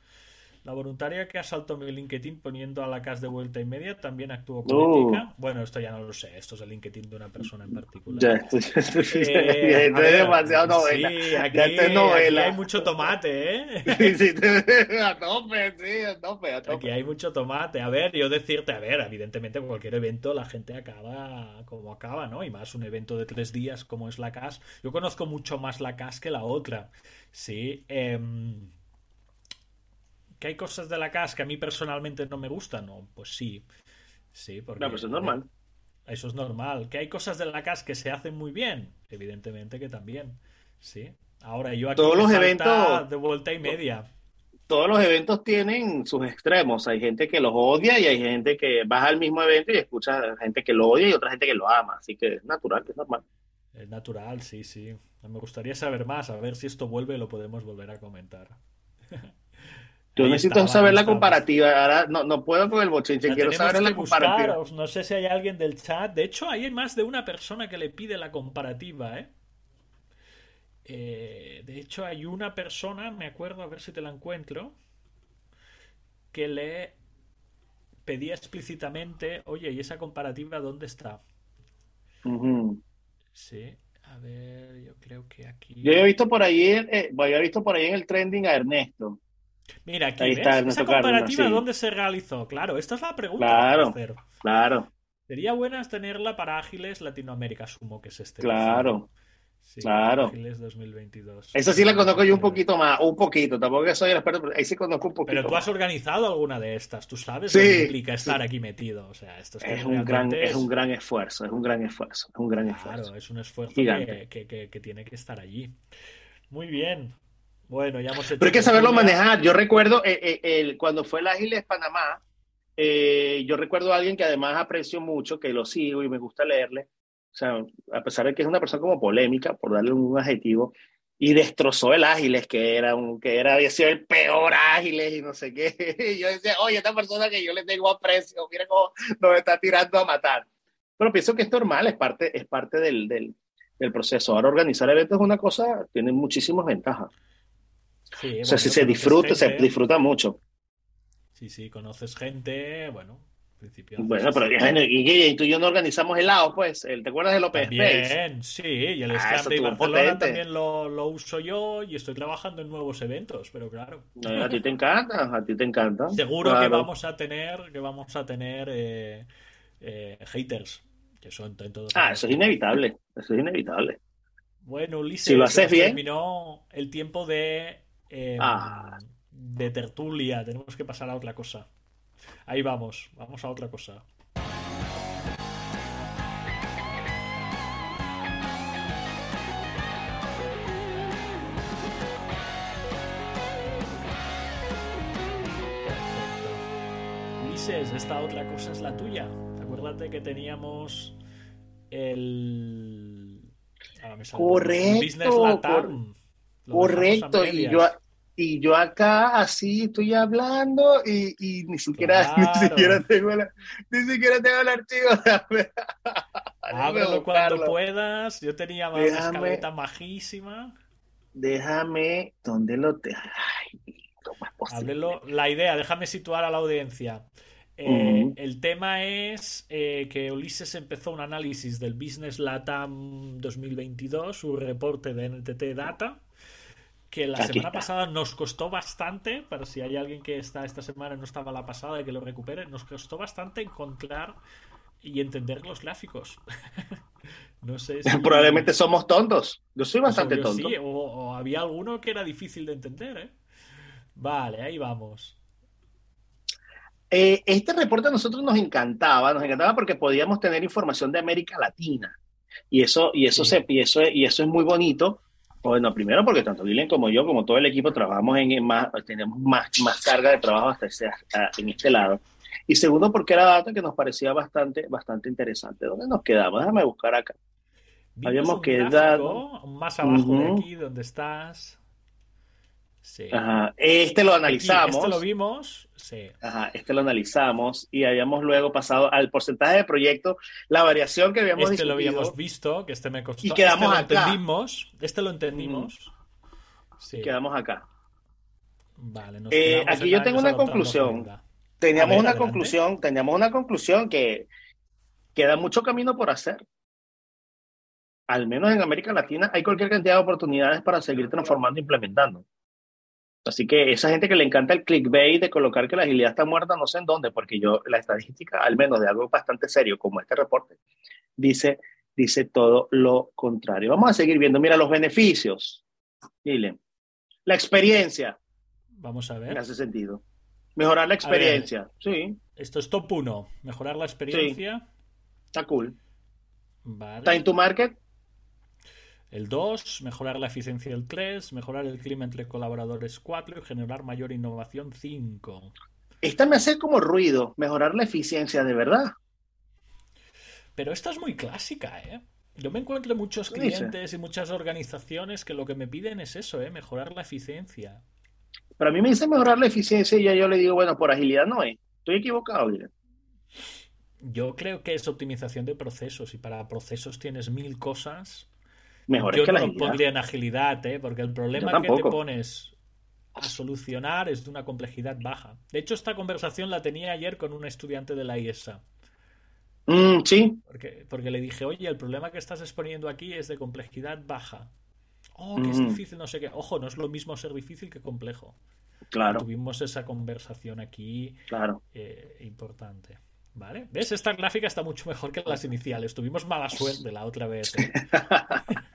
La voluntaria que asaltó mi LinkedIn poniendo a la casa de vuelta y media también actuó con ética. Bueno, esto ya no lo sé. Esto es el LinkedIn de una persona en particular. Ya, esto, eh, es demasiado novela. Sí, aquí, hay mucho tomate, ¿eh? Sí, sí, a tope, sí, a tope, a tope. Aquí hay mucho tomate. A ver, yo decirte, a ver, evidentemente cualquier evento la gente acaba como acaba, ¿no? Y más un evento de tres días como es la CAS. Yo conozco mucho más la CAS que la otra. Sí. Eh, ¿Que hay cosas de la CAS que a mí personalmente no me gustan? No, pues sí. Sí, porque. No, pues es normal. Eso es normal. ¿Que hay cosas de la CAS que se hacen muy bien? Evidentemente que también. Sí. Ahora yo aquí. Todos los eventos. De vuelta y media. Todos los eventos tienen sus extremos. Hay gente que los odia y hay gente que va al mismo evento y escucha gente que lo odia y otra gente que lo ama. Así que es natural, es normal. Es natural, sí, sí. Me gustaría saber más, a ver si esto vuelve y lo podemos volver a comentar. Yo necesito saber la comparativa. Ahora no, no puedo con el bochinche, quiero saber la comparativa. No sé si hay alguien del chat. De hecho, hay más de una persona que le pide la comparativa, ¿eh? ¿eh? de hecho, hay una persona, me acuerdo, a ver si te la encuentro, que le pedía explícitamente, oye, ¿y esa comparativa dónde está? Sí, a ver, yo creo que aquí. Yo he visto por ahí, eh, he visto por ahí en el trending a Ernesto. Mira, aquí Está, esa comparativa dónde se realizó. Claro, esta es la pregunta. Claro, claro. Sería buena tenerla para Ágiles Latinoamérica, sumo que es este. Claro. claro. Ágiles 2022. Esa sí la conozco yo un poquito más, un poquito. Tampoco que soy el experto, pero ahí sí conozco un poquito. Pero tú has organizado alguna de estas, tú sabes lo que implica estar aquí metido. O sea, esto es, un gran, es... un gran esfuerzo, es un gran esfuerzo, es un gran esfuerzo. Claro, es un esfuerzo que, que tiene que estar allí. Muy bien. Bueno, ya hemos hecho. Pero hay que saberlo manejar. Yo recuerdo eh, eh, el, cuando fue el Ágiles Panamá, eh, yo recuerdo a alguien que además aprecio mucho, que lo sigo y me gusta leerle. O sea, a pesar de que es una persona como polémica, por darle un adjetivo, y destrozó el Ágiles, que era un, que era, había sido el peor Ágiles y no sé qué. Y yo decía, oye, esta persona que yo le tengo aprecio, mira cómo nos está tirando a matar. Pero pienso que es normal, es parte, es parte del, del, del proceso. Ahora organizar eventos es una cosa, tiene muchísimas ventajas o sea, si se disfruta, se disfruta mucho. Sí, sí, conoces gente, bueno, principio. Bueno, pero y, y, tú y yo no organizamos helado, pues. ¿Te acuerdas del Open Bien, sí, y el ah, de Barcelona también lo, lo, uso yo y estoy trabajando en nuevos eventos, pero claro. a ti te encanta, a ti te encanta. Seguro que vamos a tener, que vamos a tener eh, eh, haters, que son en todos. Ah, eso es inevitable, eso es inevitable. Bueno, Ulises, si lo haces bien. terminó el tiempo de Em, ah. de tertulia. Tenemos que pasar a otra cosa. Ahí vamos, vamos a otra cosa. Ulises, esta otra cosa es la tuya. Acuérdate que teníamos el. Ah, Correcto. Business Latam. Correcto, y yo, y yo acá así estoy hablando y, y ni siquiera ni siquiera tengo ni siquiera tengo el archivo. Ábrelo cuando puedas. Yo tenía una escaleta majísima. Déjame, ¿dónde lo te? Ábrelo. La idea, déjame situar a la audiencia. Eh, el tema es eh, que Ulises empezó un análisis del Business Latam 2022, su reporte de NTT Data que la semana pasada nos costó bastante, para si hay alguien que está esta semana no estaba la pasada y que lo recupere, nos costó bastante encontrar y entender los gráficos. no sé si... Probablemente somos tontos. Yo soy bastante tonto. Sí, o, había alguno que era difícil de entender, ¿eh? Vale, ahí vamos. Eh, este reporte a nosotros nos encantaba, nos encantaba porque podíamos tener información de América Latina. Y eso, y eso, se, y eso, y eso es muy bonito bueno, primero porque tanto Dylan como yo, como todo el equipo, trabajamos en más, tenemos más, más carga de trabajo hasta en este lado. Y segundo porque era data que nos parecía bastante, bastante interesante. ¿Dónde nos quedamos? Déjame buscar acá. Habíamos quedado más abajo de aquí donde estás. Sí. Este lo analizamos. este lo vimos. Sí. Ajá, este lo analizamos y habíamos luego pasado al porcentaje de proyecto, la variación que habíamos Este lo habíamos visto, que este me costó. Y quedamos este Lo entendimos. Este lo entendimos. Sí. Quedamos acá. Vale, eh, aquí yo tengo una conclusión. Teníamos una conclusión, teníamos una conclusión que queda mucho camino por hacer. Al menos en América Latina hay cualquier cantidad de oportunidades para seguir transformando e implementando. Así que esa gente que le encanta el clickbait de colocar que la agilidad está muerta, no sé en dónde, porque yo, la estadística, al menos de algo bastante serio como este reporte, dice, dice todo lo contrario. Vamos a seguir viendo. Mira, los beneficios. Dile. La experiencia. Vamos a ver. En ese sentido. Mejorar la experiencia. sí. Esto es top 1. Mejorar la experiencia. Está cool. Vale. Time to market. El 2, mejorar la eficiencia del 3, mejorar el clima entre colaboradores 4 y generar mayor innovación 5. Esta me hace como ruido, mejorar la eficiencia de verdad. Pero esta es muy clásica, ¿eh? Yo me encuentro muchos clientes y muchas organizaciones que lo que me piden es eso, ¿eh? Mejorar la eficiencia. Pero a mí me dice mejorar la eficiencia y ya yo le digo, bueno, por agilidad no es. Estoy equivocado, Yo creo que es optimización de procesos y para procesos tienes mil cosas Mejor Yo que no lo pondría en agilidad, ¿eh? porque el problema que te pones a solucionar es de una complejidad baja. De hecho, esta conversación la tenía ayer con un estudiante de la IESA. Mm, sí. Porque, porque le dije, oye, el problema que estás exponiendo aquí es de complejidad baja. Oh, que es mm. difícil, no sé qué. Ojo, no es lo mismo ser difícil que complejo. Claro. Tuvimos esa conversación aquí claro. Eh, importante. ¿Vale? ¿Ves? Esta gráfica está mucho mejor que las iniciales. Tuvimos mala suerte la otra vez. ¿eh?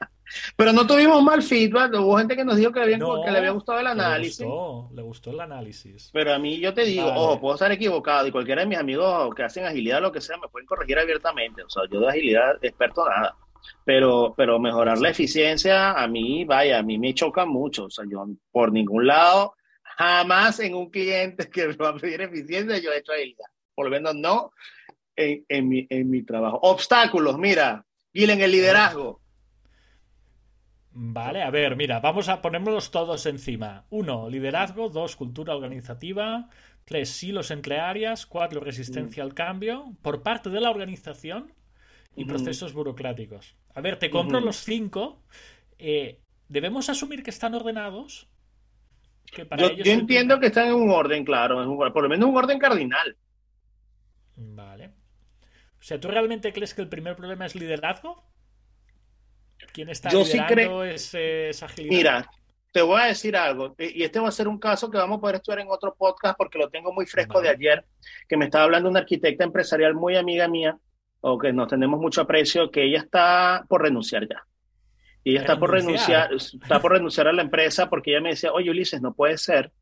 Pero no tuvimos mal feedback. Hubo gente que nos dijo que le, había gustado el análisis. Le gustó, le gustó, el análisis. Pero a mí yo te digo, ojo, puedo estar equivocado y cualquiera de mis amigos que hacen agilidad, lo que sea, me pueden corregir abiertamente. O sea, yo de agilidad experto nada. Pero, pero mejorar la eficiencia, a mí, vaya, a mí me choca mucho. O sea, yo por ningún lado, jamás en un cliente que me va a pedir eficiencia, yo he hecho agilidad por lo menos no en, mi, en mi trabajo. Obstáculos, mira, en el liderazgo. Vale, a ver, mira, vamos a ponernos todos encima. Uno, liderazgo. Dos, cultura organizativa. Tres, silos entre áreas. Cuatro, resistencia al cambio. Por parte de la organización y procesos burocráticos. A ver, te compro los cinco. Eh, ¿Debemos asumir que están ordenados? yo, entiendo que están en un orden, claro, por lo menos un orden cardinal. Vale. O sea, ¿tú realmente crees que el primer problema es liderazgo? ¿Quién está Yo sí esa agilidad? Mira, te voy a decir algo, y este va a ser un caso que vamos a poder estudiar en otro podcast porque lo tengo muy fresco de ayer, que me estaba hablando una arquitecta empresarial muy amiga mía, o que nos tenemos mucho aprecio, que ella está por renunciar ya. Y ella está por renunciar, está por renunciar a la empresa porque ella me decía, oye Ulises, no puede ser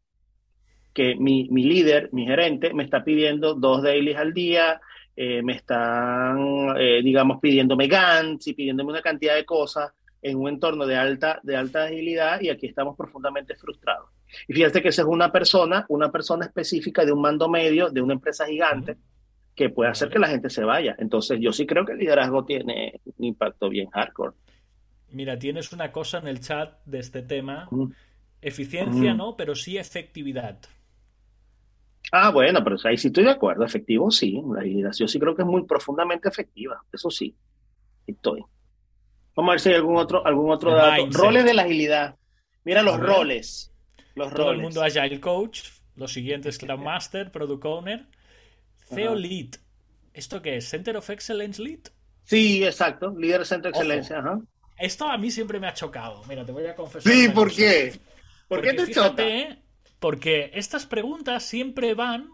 que mi, mi líder, mi gerente, me está pidiendo dos dailies al día, eh, me están, eh, digamos, pidiéndome GANs y pidiéndome una cantidad de cosas en un entorno de alta, de alta agilidad y aquí estamos profundamente frustrados. Y fíjate que esa es una persona, una persona específica de un mando medio, de una empresa gigante, que puede hacer que la gente se vaya. Entonces yo sí creo que el liderazgo tiene un impacto bien hardcore. Mira, tienes una cosa en el chat de este tema. Eficiencia no, pero sí efectividad. Ah, bueno, pero ahí sí estoy de acuerdo. Efectivo, sí. La agilidad yo sí creo que es muy profundamente efectiva. Eso sí. Estoy. Vamos a ver si hay algún otro, algún otro dato. Roles de la agilidad. Mira los roles. Los Todo el mundo Agile Coach. Los siguientes Scrum Master, Product Owner. CEO Lead. ¿Esto qué es? ¿Center of Excellence Lead? Sí, exacto. Líder Center of Excelencia. Ajá. Esto a mí siempre me ha chocado. Mira, te voy a confesar. Sí, ¿por qué? ¿Por qué te choca? Porque estas preguntas siempre van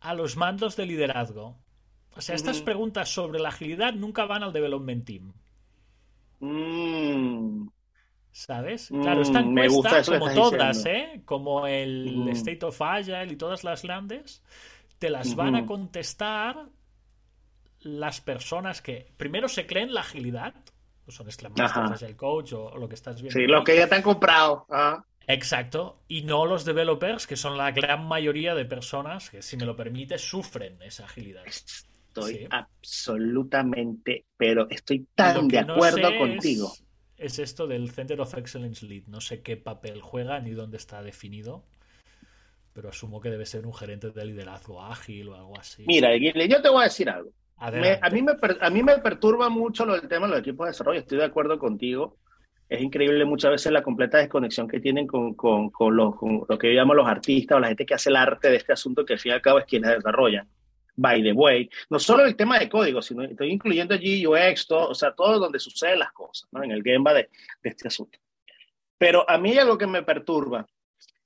a los mandos de liderazgo. O sea, estas preguntas sobre la agilidad nunca van al development team. Mm. ¿Sabes? Mm, claro, esta encuesta, como todas, ¿eh? Como el State of Agile y todas las grandes, te las van a contestar las personas que primero se creen la agilidad, son Scrum Agile Coach o, lo que estás viendo. Sí, lo que ya te han comprado. Ah. Exacto, y no los developers, que son la gran mayoría de personas que, si me lo permite, sufren esa agilidad. Estoy absolutamente, pero estoy tan de acuerdo contigo. Es, esto del Center of Excellence Lead. No sé qué papel juega ni dónde está definido, pero asumo que debe ser un gerente de liderazgo ágil o algo así. Mira, yo te voy a decir algo. a, mí me, a mí me perturba mucho lo del tema de los equipos de desarrollo, estoy de acuerdo contigo es increíble muchas veces la completa desconexión que tienen con, con, con, lo, con, lo, que yo llamo los artistas o la gente que hace el arte de este asunto que al fin y al cabo es quienes desarrollan. By the way, no solo el tema de código, sino estoy incluyendo allí UX, todo, o sea, todo donde suceden las cosas, ¿no? en el game de, de este asunto. Pero a mí algo que me perturba,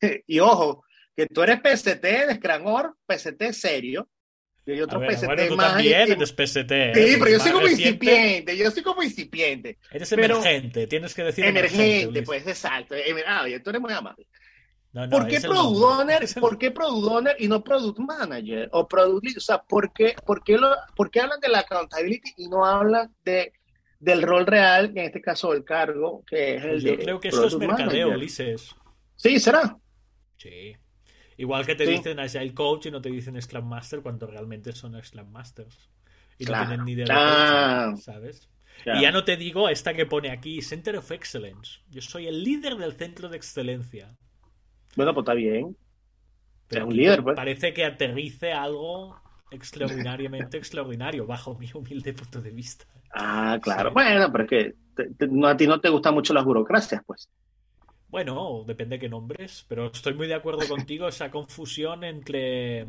y ojo, que tú eres PCT de Scranor, PCT serio, y hay otros ver, PCT bueno, tú más. También eres PCT. ¿eh? Sí, pero yo soy como reciente. incipiente, yo soy como incipiente. Eres emergente, tienes que decir emergente. Emergente, pues exacto. Ah, tú eres muy amable. No, no, ¿Por, qué product owner, ¿Por qué product owner y no product manager? O product lead? O sea, ¿por qué, por qué, lo, por qué hablan de la accountability y no hablan de, del rol real, en este caso el cargo, que es el Yo de creo que eso es mercadeo. Ulises. Sí, será. Sí. Igual que te sí. dicen Agile Coach y no te dicen Scrum Master cuando realmente son Scrum Masters. Y claro. no tienen ni idea claro. de coaching, ¿sabes? Claro. Y ya no te digo esta que pone aquí, Center of Excellence. Yo soy el líder del centro de excelencia. Bueno, pues está bien. Pero es un líder, pues. Parece que aterrice algo extraordinariamente extraordinario, bajo mi humilde punto de vista. Ah, claro. Bueno, pero es que te, te, no, a ti no te gustan mucho las burocracias, pues. Bueno, depende de qué nombres, pero estoy muy de acuerdo contigo esa confusión entre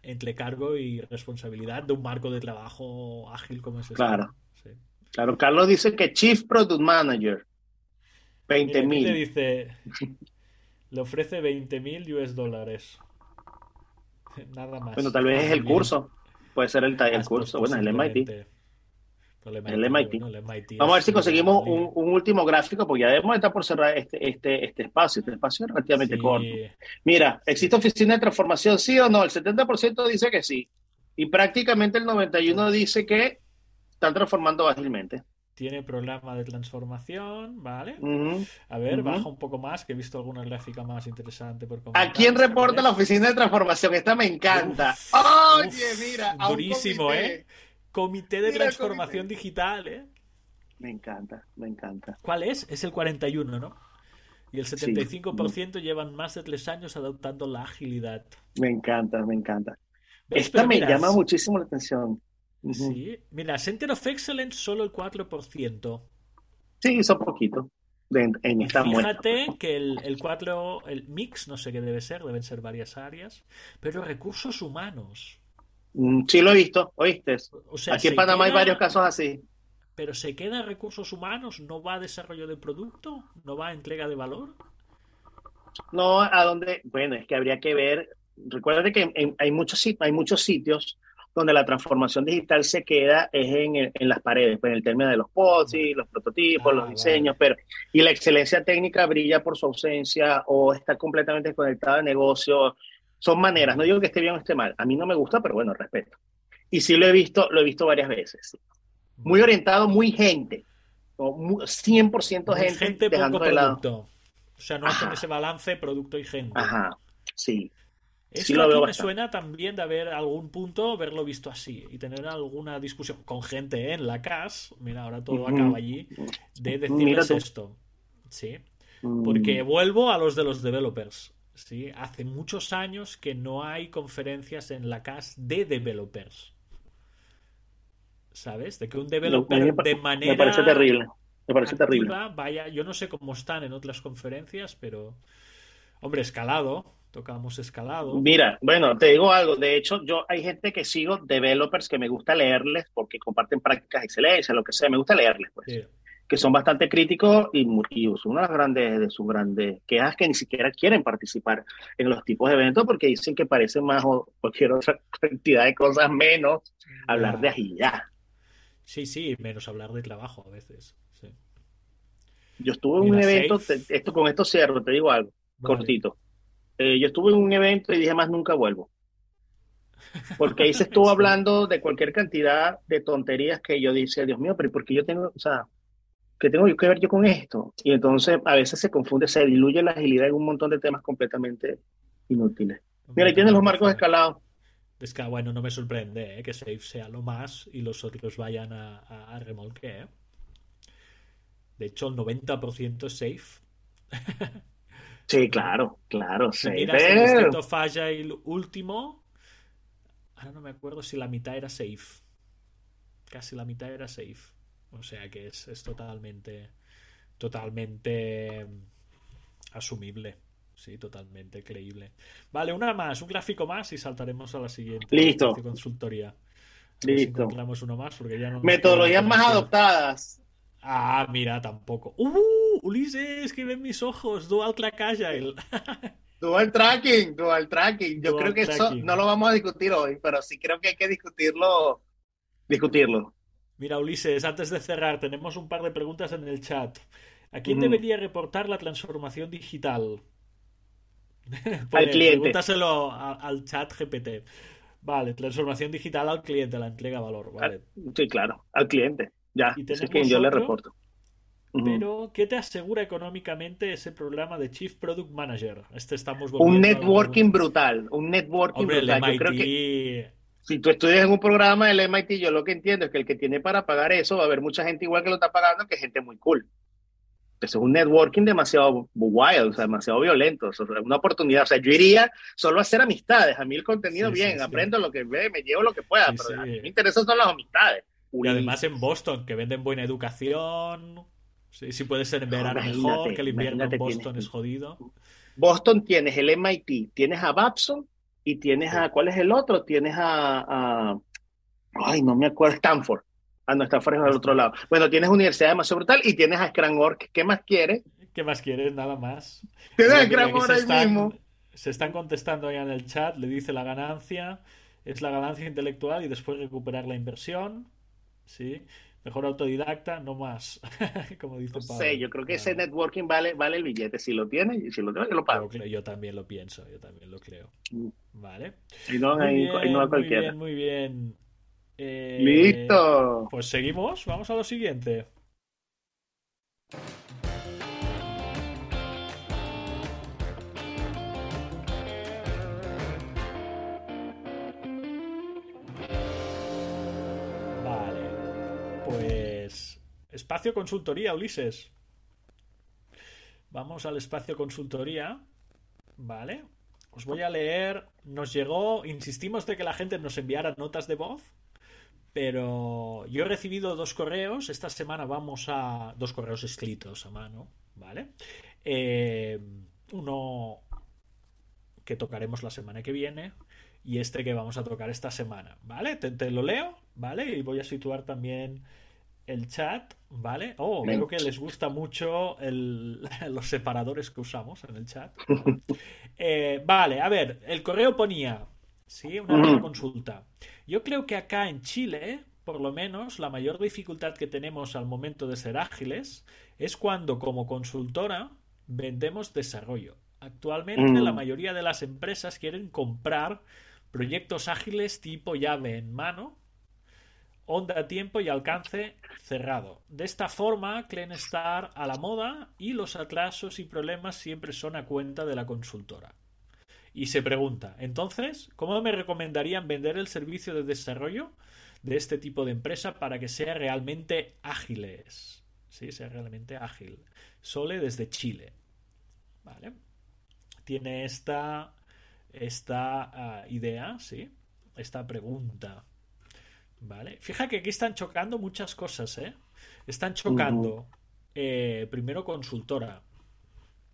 entre cargo y responsabilidad de un marco de trabajo ágil como es este. Claro. Sí. Claro, Carlos dice que Chief Product Manager. 20 mil. Dice, le ofrece 20 mil US dólares. Nada más. Bueno, tal vez es el curso. Puede ser el, el curso. Bueno, el MIT. El MIT, el MIT. Bueno, el MIT Vamos a ver si conseguimos un, un, último gráfico, porque ya debemos estar por cerrar este, este, este espacio. Este espacio es relativamente sí. corto. Mira, ¿existe oficina de transformación sí o no? El 70% dice que sí. Y prácticamente el 91% dice que están transformando ágilmente. Tiene programa de transformación, ¿vale? Uh -huh. A ver, uh -huh. baja un poco más, que he visto alguna gráfica más interesante por comentar. ¿A quién reporta la oficina de transformación? Esta me encanta. Uf, Oye, uf, mira. Durísimo, ¿eh? Comité de Mira Transformación comité. Digital, ¿eh? Me encanta, me encanta. ¿Cuál es? Es el 41, ¿no? Y el 75% sí. llevan más de tres años adoptando la agilidad. Me encanta, me encanta. Esta me miras, llama muchísimo la atención. Uh -huh. Sí, mira, Center of Excellence solo el 4%. Sí, son poquito. De, en esta Fíjate muestra. que el, el 4, el mix, no sé qué debe ser, deben ser varias áreas, pero recursos humanos. Mm, Sí lo he visto, ¿oíste? O sea, Aquí en Panamá queda, hay varios casos así. Pero se queda en recursos humanos, no va a desarrollo de producto, no va a entrega de valor. No, a dónde, bueno, es que habría que ver, recuerda que en, hay, muchos, hay muchos sitios donde la transformación digital se queda es en, en las paredes, pues en el término de los POSI, los prototipos, ah, los diseños, vale. pero y la excelencia técnica brilla por su ausencia o está completamente desconectada de negocio. Son maneras, no digo que esté bien o esté mal, a mí no me gusta, pero bueno, respeto. Y sí lo he visto, lo he visto varias veces. Muy orientado, muy gente, 100% muy gente, gente dejando poco de lado. Producto. O sea, no hacen ese balance producto y gente. Ajá, sí. Eso sí lo veo me bastante. suena también de haber algún punto haberlo visto así y tener alguna discusión con gente en la CAS, mira, ahora todo uh -huh. acaba allí, de decirles esto. Sí. -huh. Porque vuelvo a los de los developers. Sí, hace muchos años que no hay conferencias en la CAS de developers. ¿Sabes? De que un developer me, de manera. Me parece terrible. Me parece activa, terrible. Vaya, yo no sé cómo están en otras conferencias, pero. Hombre, escalado. Tocamos escalado. Mira, bueno, te digo algo. De hecho, yo hay gente que sigo, developers, que me gusta leerles porque comparten prácticas de excelencia, lo que sea. Me gusta leerles, pues. Sí que son bastante críticos y, y una de las grandes de sus grandes quejas que ni siquiera quieren participar en los tipos de eventos porque dicen que parece más o cualquier otra cantidad de cosas menos hablar de agilidad. Sí, sí, menos hablar de trabajo a veces. Sí. Yo estuve en un evento, te, esto, con esto cierro, te digo algo, vale. cortito. Eh, yo estuve en un evento y dije más nunca vuelvo. Porque ahí se estuvo sí. hablando de cualquier cantidad de tonterías que yo dije, Dios mío, pero ¿por qué yo tengo, o sea, ¿qué tengo que ver yo con esto? Y entonces a veces se confunde, se diluye la agilidad en un montón de temas completamente inútiles. Mira, ahí tienes los marcos escalados. Es que, bueno, no me sorprende ¿eh? que Safe sea lo más y los otros vayan a, a, a remolque. ¿eh? De hecho, el 90% es Safe. sí, claro, claro. Si safe. miras el State of Agile último, ahora no me acuerdo si la mitad era Safe. Casi la mitad era Safe. O sea que es, es totalmente, totalmente asumible. Sí, totalmente creíble. Vale, una más, un gráfico más y saltaremos a la siguiente. Listo. Consultoría. Listo. encontramos uno más porque ya no. Metodologías más adoptadas. Ah, mira, tampoco. ¡Uh! Ulises, que ven mis ojos. Dual Track Agile. dual tracking, dual tracking. Yo creo que eso no lo vamos a discutir hoy, pero sí creo que hay que discutirlo. Discutirlo. Mira, Ulises, antes de cerrar, tenemos un par de preguntas en el chat. ¿A quién debería reportar la transformación digital? al cliente. Pregúntaselo al chat GPT. Vale, transformación digital al cliente, la entrega valor. Vale. Sí, claro, al cliente. Ya, es quien yo le reporto. Pero, ¿qué te asegura económicamente ese programa de Chief Product Manager? Este estamos un networking brutal, un networking brutal. Yo creo que si tú estudias en un programa del MIT, yo lo que entiendo es que el que tiene para pagar eso, va a haber mucha gente igual que lo está pagando, que gente muy cool. Eso es un networking demasiado wild, o sea, demasiado violento. es una oportunidad. O sea, yo iría solo a hacer amistades. A mí el contenido bien, aprendo lo que ve, me llevo lo que pueda, pero a mí me interesan son las amistades. Y además en Boston, que venden buena educación. Sí, sí puede ser en verano mejor, que el invierno en Boston es jodido. Boston tienes el MIT, tienes a Babson y tienes a, ¿cuál es el otro? Tienes a, ay, no me acuerdo, Stanford. Ah, no, Stanford es al otro lado. Bueno, tienes Universidad demasiado brutal y tienes a Scranwork. ¿Qué más quieres? ¿Qué más quieres? Nada más. Tienes a Scranwork ahí mismo. Se están contestando ya en el chat, le dice la ganancia, es la ganancia intelectual y después recuperar la inversión. ¿sí? Mejor autodidacta, no más. Como dice Pablo. Sí, yo creo que ese networking vale, vale el billete. Si lo tiene, si lo tiene, yo lo pago. Yo, también lo pienso, yo también lo creo. Mm. Vale. Y no, muy, bien, no muy bien, muy bien. Eh, Listo. Pues seguimos, vamos a lo siguiente. Espacio consultoría, Ulises. Vamos al espacio consultoría. Vale. Os voy a leer. Nos llegó, insistimos de que la gente nos enviara notas de voz. Pero yo he recibido dos correos. Esta semana vamos a. Dos correos escritos a mano. ¿Vale? Eh, uno que tocaremos la semana que viene y este que vamos a tocar esta semana, ¿vale? Te, lo leo, ¿vale? Y voy a situar también el chat, ¿vale? Oh, creo que les gusta mucho los separadores que usamos en el chat. Eh, vale, a ver, el correo ponía, sí, una consulta. Yo creo que acá en Chile, por lo menos, la mayor dificultad que tenemos al momento de ser ágiles es cuando como consultora vendemos desarrollo. Actualmente la mm. mayoría de las empresas quieren comprar proyectos ágiles tipo llave en mano onda, tiempo y alcance cerrado. De esta forma, Clean estar a la moda y los atrasos y problemas siempre son a cuenta de la consultora. Y se pregunta, entonces, ¿cómo me recomendarían vender el servicio de desarrollo de este tipo de empresa para que sea realmente ágiles? Sí, sea realmente ágil. Sole desde Chile. ¿Vale? Tiene esta, esta ah, idea, ¿sí? Esta pregunta. Vale. Fija que aquí están chocando muchas cosas, ¿eh? Están chocando, eh, primero, consultora.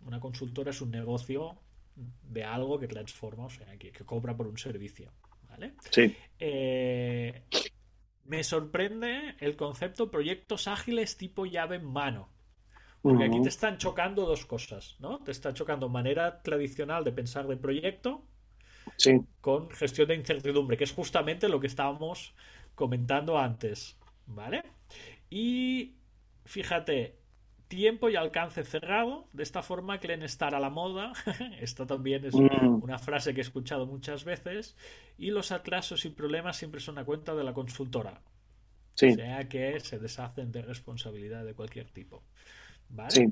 Una consultora es un negocio de algo que transforma, o sea, que, cobra por un servicio. ¿Vale? Sí. Eh, me sorprende el concepto proyectos ágiles tipo llave en mano. Porque aquí te están chocando dos cosas, ¿no? Te está chocando manera tradicional de pensar de proyecto sí. con gestión de incertidumbre, que es justamente lo que estábamos comentando antes, ¿vale? Y fíjate, tiempo y alcance cerrado, de esta forma quieren estar a la moda, esto también es mm. una frase que he escuchado muchas veces, y los atrasos y problemas siempre son a cuenta de la consultora. Sí. O sea que se deshacen de responsabilidad de cualquier tipo. ¿Vale?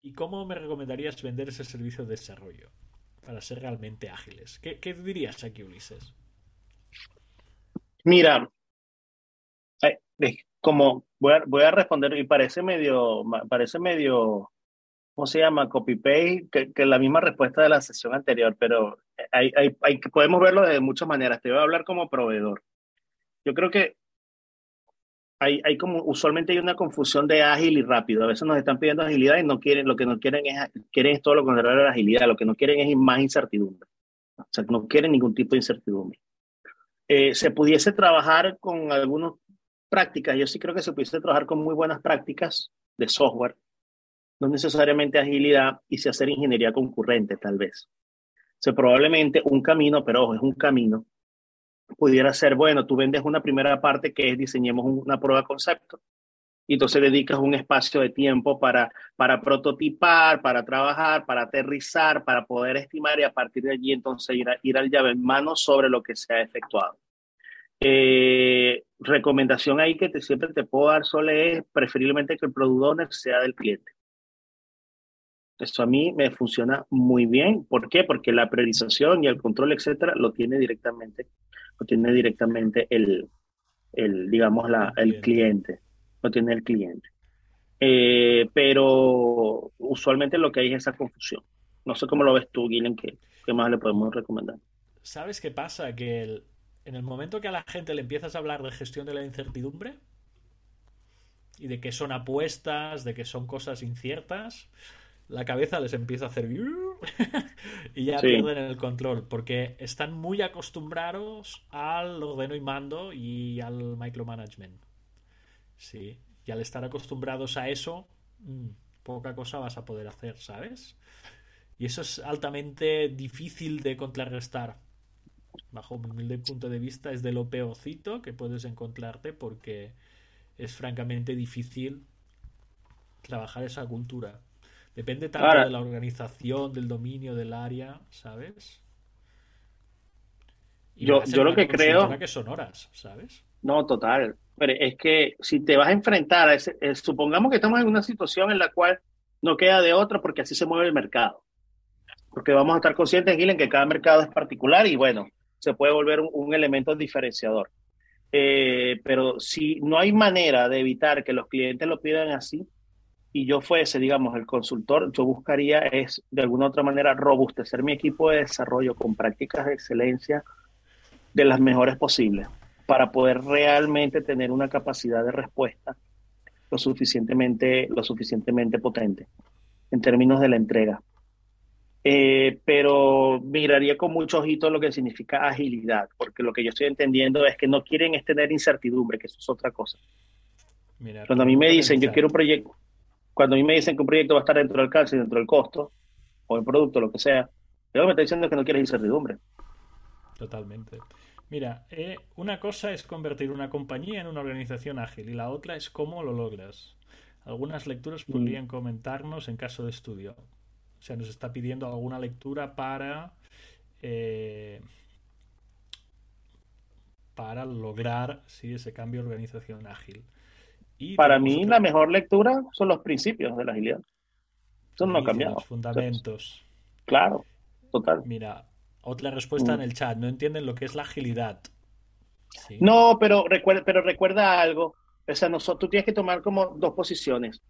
¿Y cómo me recomendarías vender ese servicio de desarrollo para ser realmente ágiles? ¿Qué, qué dirías aquí, Ulises? Mira, como voy a, voy a responder y parece medio, parece medio, ¿cómo se llama? Copy-paste, que, que, la misma respuesta de la sesión anterior, pero hay, hay, hay, podemos verlo de muchas maneras. Te voy a hablar como proveedor. Yo creo que hay, hay como, usualmente hay una confusión de ágil y rápido. A veces nos están pidiendo agilidad y no quieren, lo que no quieren es, quieren todo lo contrario a la agilidad, lo que no quieren es más incertidumbre. O sea, no quieren ningún tipo de incertidumbre. Eh, se pudiese trabajar con algunas prácticas, yo sí creo que se pudiese trabajar con muy buenas prácticas de software, no necesariamente agilidad, y se hacer ingeniería concurrente, tal vez. O sea, probablemente un camino, pero ojo, es un camino, pudiera ser, bueno, tú vendes una primera parte que es diseñemos una prueba concepto, y entonces dedicas un espacio de tiempo para, para prototipar, para trabajar, para aterrizar, para poder estimar y a partir de allí entonces ir, ir al llave en mano sobre lo que se ha efectuado. Eh, recomendación ahí que te, siempre te puedo dar, Sole, es preferiblemente que el product owner sea del cliente. Eso a mí me funciona muy bien. ¿Por qué? Porque la priorización y el control, etcétera, lo tiene directamente, lo tiene directamente el, el digamos, la, el cliente. Lo tiene el cliente. Eh, pero usualmente lo que hay es esa confusión. No sé cómo lo ves tú, Guillen, ¿qué, qué más le podemos recomendar? ¿Sabes qué pasa? Que el, en el momento que a la gente le empiezas a hablar de gestión de la incertidumbre y de que son apuestas, de que son cosas inciertas, la cabeza les empieza a hacer y ya pierden el control porque están muy acostumbrados al ordeno y mando y al micromanagement. Sí, y al estar acostumbrados a eso, mm, poca cosa vas a poder hacer, ¿sabes? Y eso es altamente difícil de contrarrestar bajo mi humilde punto de vista, es de lo peorcito que puedes encontrarte porque es francamente difícil trabajar esa cultura. Depende tanto de la organización, del dominio, del área, ¿sabes? yo, yo lo que creo que son horas, ¿sabes? No, total. Pero es que si te vas a enfrentar a ese, eh, supongamos que estamos en una situación en la cual no queda de otra porque así se mueve el mercado. Porque vamos a estar conscientes, Gil, en que cada mercado es particular y bueno, se puede volver un, elemento diferenciador. Eh, pero si no hay manera de evitar que los clientes lo pidan así, y yo fuese, digamos, el consultor, yo buscaría es, de alguna otra manera, robustecer mi equipo de desarrollo con prácticas de excelencia de las mejores posibles, para poder realmente tener una capacidad de respuesta lo suficientemente, lo suficientemente potente en términos de la entrega. Eh, pero miraría con mucho ojito lo que significa agilidad, porque lo que yo estoy entendiendo es que no quieren es tener incertidumbre, que eso es otra cosa. cuando a mí me dicen, yo quiero un proyecto, cuando a mí me dicen que un proyecto va a estar dentro del alcance, dentro del costo, o el producto, lo que sea, que me está diciendo que no quieres incertidumbre. Totalmente. Mira, eh, una cosa es convertir una compañía en una organización ágil y la otra es cómo lo logras. Algunas lecturas mm. podrían comentarnos en caso de estudio. O sea, nos está pidiendo alguna lectura para. Eh, para lograr sí, ese cambio de organización ágil. Y para mí, la mejor lectura son los principios de la agilidad. Eso no ha cambiado. Los fundamentos. Claro, total. Mira, otra respuesta en mm. el chat. No entienden lo que es la agilidad. No, pero recuerda, pero recuerda algo. O sea, nosotros, tú tienes que tomar como dos posiciones.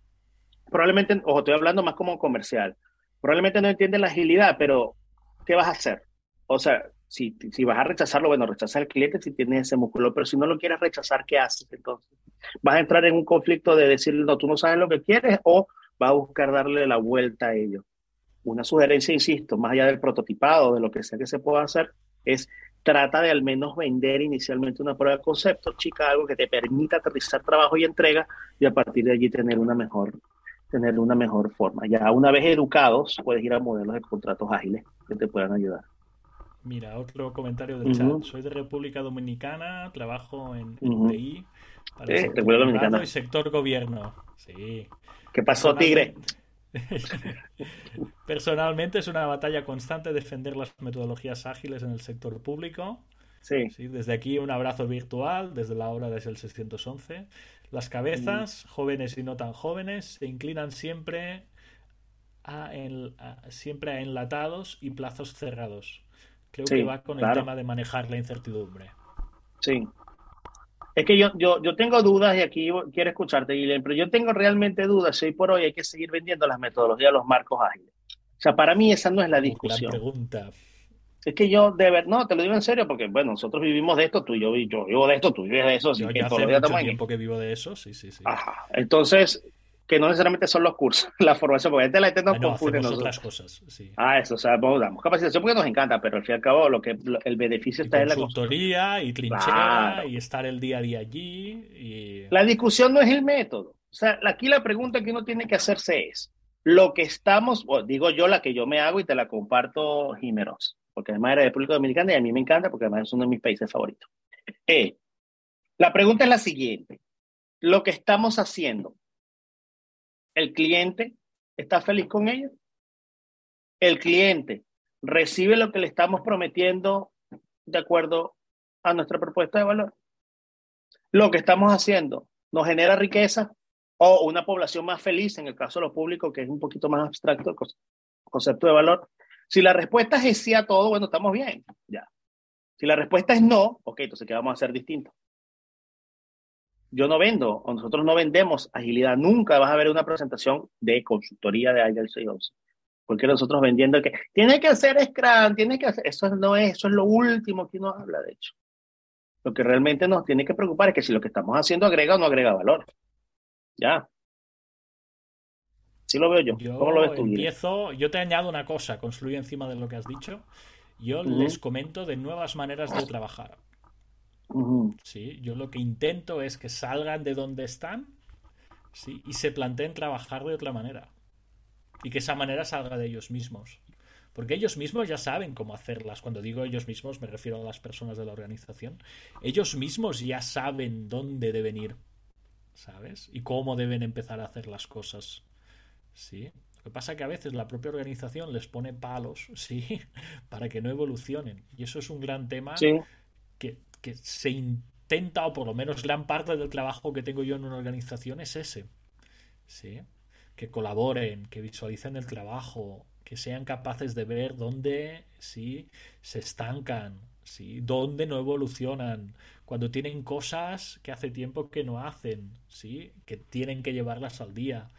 Probablemente, ojo, estoy hablando más como comercial probablemente no entiendes la agilidad, pero ¿qué vas a hacer? O sea, si, si vas a rechazarlo, bueno, rechaza al cliente si tienes ese músculo, pero si no lo quieres rechazar, ¿qué haces entonces? ¿Vas a entrar en un conflicto de decirle, no, tú no sabes lo que quieres o vas a buscar darle la vuelta a ello? Una sugerencia, insisto, más allá del prototipado, de lo que sea que se pueda hacer, es trata de al menos vender inicialmente una prueba de concepto, chica, algo que te permita aterrizar trabajo y entrega y a partir de allí tener una mejor tener una mejor forma. Ya una vez educados, puedes ir a modelos de contratos ágiles que te puedan ayudar. Mira, otro comentario del chat. Soy de República Dominicana, trabajo en, TI para el sector Dominicana. y sector gobierno. Sí. ¿Qué pasó, Tigre? Personalmente es una batalla constante defender las metodologías ágiles en el sector público. Sí. sí. Desde aquí un abrazo virtual, desde la hora desde el 611. Las cabezas, jóvenes y no tan jóvenes, se inclinan siempre a, siempre a enlatados y plazos cerrados. Creo que va con el tema de manejar la incertidumbre. Sí. Es que yo, yo, yo tengo dudas y aquí quiero escucharte, Guillermo, pero yo tengo realmente dudas si hoy por hoy hay que seguir vendiendo las metodologías, los marcos ágiles. O sea, para mí esa no es la discusión. pregunta. Es que yo, de ver, no, te lo digo en serio, porque bueno, nosotros vivimos de esto, tú y yo, yo vivo de esto, tú vives de eso, así yo que hace mucho tiempo que vivo de eso, sí, sí, sí. Ajá. Entonces, que no necesariamente son los cursos, la formación, porque la gente no confunde otras cosas, sí. Ah, eso, o sea, damos capacitación porque nos encanta, pero al fin y al cabo lo que el beneficio está en la consultoría y trinchera y estar el día a día allí. Y... La discusión no es el método. O sea, aquí la pregunta que uno tiene que hacerse es, lo que estamos, digo yo la que yo me hago y te la comparto, Jimeros porque además era de República Dominicana y a mí me encanta porque además es uno de mis países favoritos. Eh, la pregunta es la siguiente. Lo que estamos haciendo, ¿el cliente está feliz con ello? ¿El cliente recibe lo que le estamos prometiendo de acuerdo a nuestra propuesta de valor? Lo que estamos haciendo nos genera riqueza o una población más feliz, en el caso de lo público, que es un poquito más abstracto el concepto de valor, si la respuesta es sí a todo, bueno, estamos bien, ya. Si la respuesta es no, ok, entonces ¿qué vamos a hacer distinto? Yo no vendo, o nosotros no vendemos agilidad. Nunca vas a ver una presentación de consultoría de Agile 611. Porque nosotros vendiendo que tiene que hacer Scrum, tiene que hacer. Eso no es, eso es lo último que uno habla, de hecho. Lo que realmente nos tiene que preocupar es que si lo que estamos haciendo agrega o no agrega valor. Ya lo veo yo. ¿Cómo lo ves tú? Empiezo, yo te añado una cosa, construyo encima de lo que has dicho. Yo les comento de nuevas maneras de trabajar. Sí, yo lo que intento es que salgan de donde están ¿sí? y se planteen trabajar de otra manera. Y que esa manera salga de ellos mismos. Porque ellos mismos ya saben cómo hacerlas. Cuando digo ellos mismos me refiero a las personas de la organización. Ellos mismos ya saben dónde deben ir. ¿Sabes? Y cómo deben empezar a hacer las cosas. Sí. Lo que pasa es que a veces la propia organización les pone palos, sí, para que no evolucionen. Y eso es un gran tema que, que, se intenta, o por lo menos gran parte del trabajo que tengo yo en una organización es ese. Sí. Que colaboren, que visualicen el trabajo, que sean capaces de ver dónde sí se estancan, sí, dónde no evolucionan, cuando tienen cosas que hace tiempo que no hacen, sí, que tienen que llevarlas al día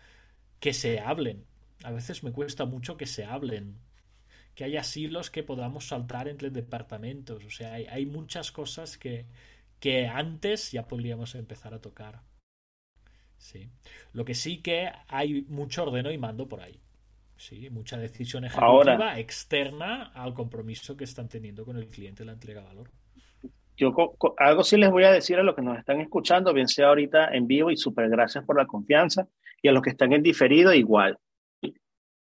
que se hablen. A veces me cuesta mucho que se hablen. Que haya silos que podamos saltar entre departamentos. O sea, hay, muchas cosas que, que antes ya podríamos empezar a tocar. Sí. Lo que sí que hay mucho ordeno y mando por ahí. Sí, mucha decisión ejecutiva externa al compromiso que están teniendo con el cliente la entrega de valor. Yo algo sí les voy a decir a los que nos están escuchando, bien sea ahorita en vivo y súper gracias por la confianza y a los que están en diferido igual.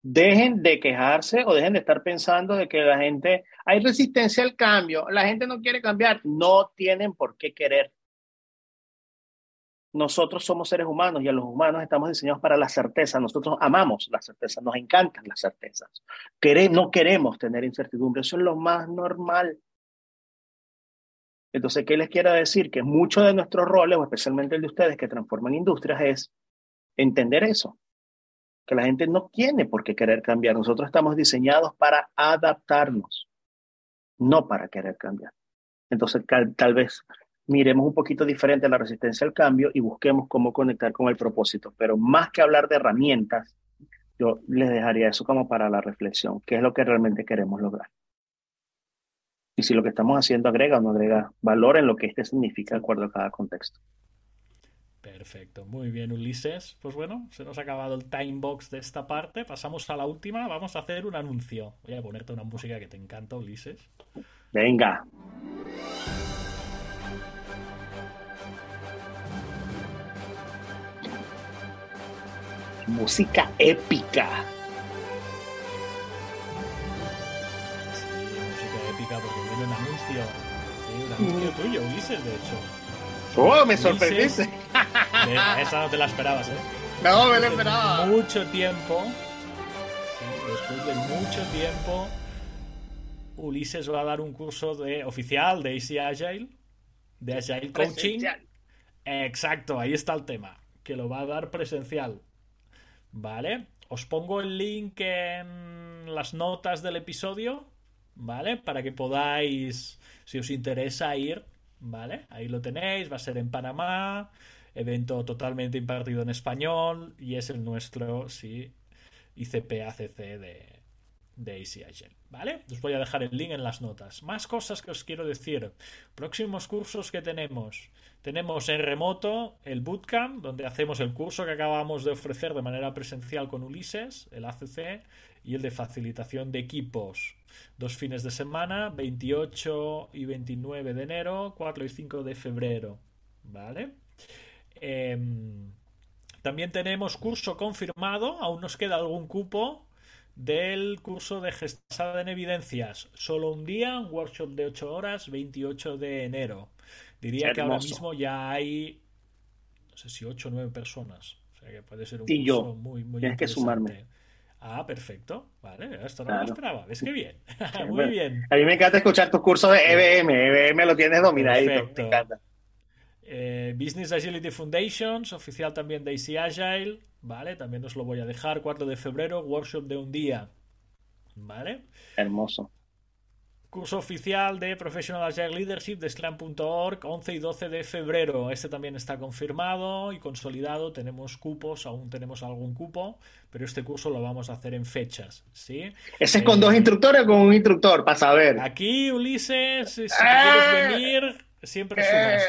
Dejen de quejarse o dejen de estar pensando de que la gente, hay resistencia al cambio, la gente no quiere cambiar, no tienen por qué querer. Nosotros somos seres humanos y a los humanos estamos diseñados para la certeza. Nosotros amamos la certeza, nos encantan las certezas. no queremos tener incertidumbre, eso es lo más normal. Entonces, ¿qué les quiero decir? Que muchos de nuestros roles, o especialmente el de ustedes que transforman industrias, es entender eso, que la gente no tiene por qué querer cambiar. Nosotros estamos diseñados para adaptarnos, no para querer cambiar. Entonces, tal, vez miremos un poquito diferente la resistencia al cambio y busquemos cómo conectar con el propósito. Pero más que hablar de herramientas, yo les dejaría eso como para la reflexión, qué es lo que realmente queremos lograr. Y si lo que estamos haciendo agrega o no agrega valor en lo que este significa de acuerdo a cada contexto. Perfecto, muy bien Ulises. Pues bueno, se nos ha acabado el time box de esta parte. Pasamos a la última. Vamos a hacer un anuncio. Voy a ponerte una música que te encanta, Ulises. Venga. Música épica. Sí, música épica porque viene un anuncio. Sí, un anuncio mm. tuyo, Ulises, de hecho. ¡Oh, me sorprendiste! Esa no te la esperabas, ¿eh? No, me la esperaba. Mucho tiempo, después de mucho tiempo, Ulises va a dar un curso de, oficial de Easy Agile, de Agile Coaching. Exacto, ahí está el tema, que lo va a dar presencial. ¿Vale? Os pongo el link en las notas del episodio, ¿vale? Para que podáis, si os interesa ir, ¿Vale? Ahí lo tenéis, va a ser en Panamá, evento totalmente impartido en español y es el nuestro, sí, de, de ¿vale? Os voy a dejar el link en las notas. Más cosas que os quiero decir. Próximos cursos que tenemos. Tenemos en remoto el Bootcamp, donde hacemos el curso que acabamos de ofrecer de manera presencial con Ulises, el ACC, y el de facilitación de equipos. Dos fines de semana, 28 y 29 de enero, 4 y 5 de febrero, ¿vale? Em, también tenemos curso confirmado, aún nos queda algún cupo del curso de gestación en evidencias. Solo un día, un workshop de 8 horas, 28 de enero. Diría que ahora mismo ya hay, no sé si 8 o 9 personas. O sea que puede ser un curso muy, muy Tienes que sumarme. Ah, perfecto. Vale, esto no lo esperaba. ¿Ves qué bien? muy bien. A mí me encanta escuchar tus cursos de EBM. EBM lo tienes dominadito. Me encanta. Eh, Business Agility Foundations, oficial también de AC Agile, ¿vale? También os lo voy a dejar, 4 de febrero, workshop de un día, ¿vale? Hermoso. Curso oficial de Professional Agile Leadership de Scrum.org, 11 y 12 de febrero. Este también está confirmado y consolidado. Tenemos cupos, aún tenemos algún cupo, pero este curso lo vamos a hacer en fechas, ¿sí? ¿Ese es con dos eh, instructores o con un instructor? Para saber. Aquí, Ulises, si quieres venir, Siempre sumas.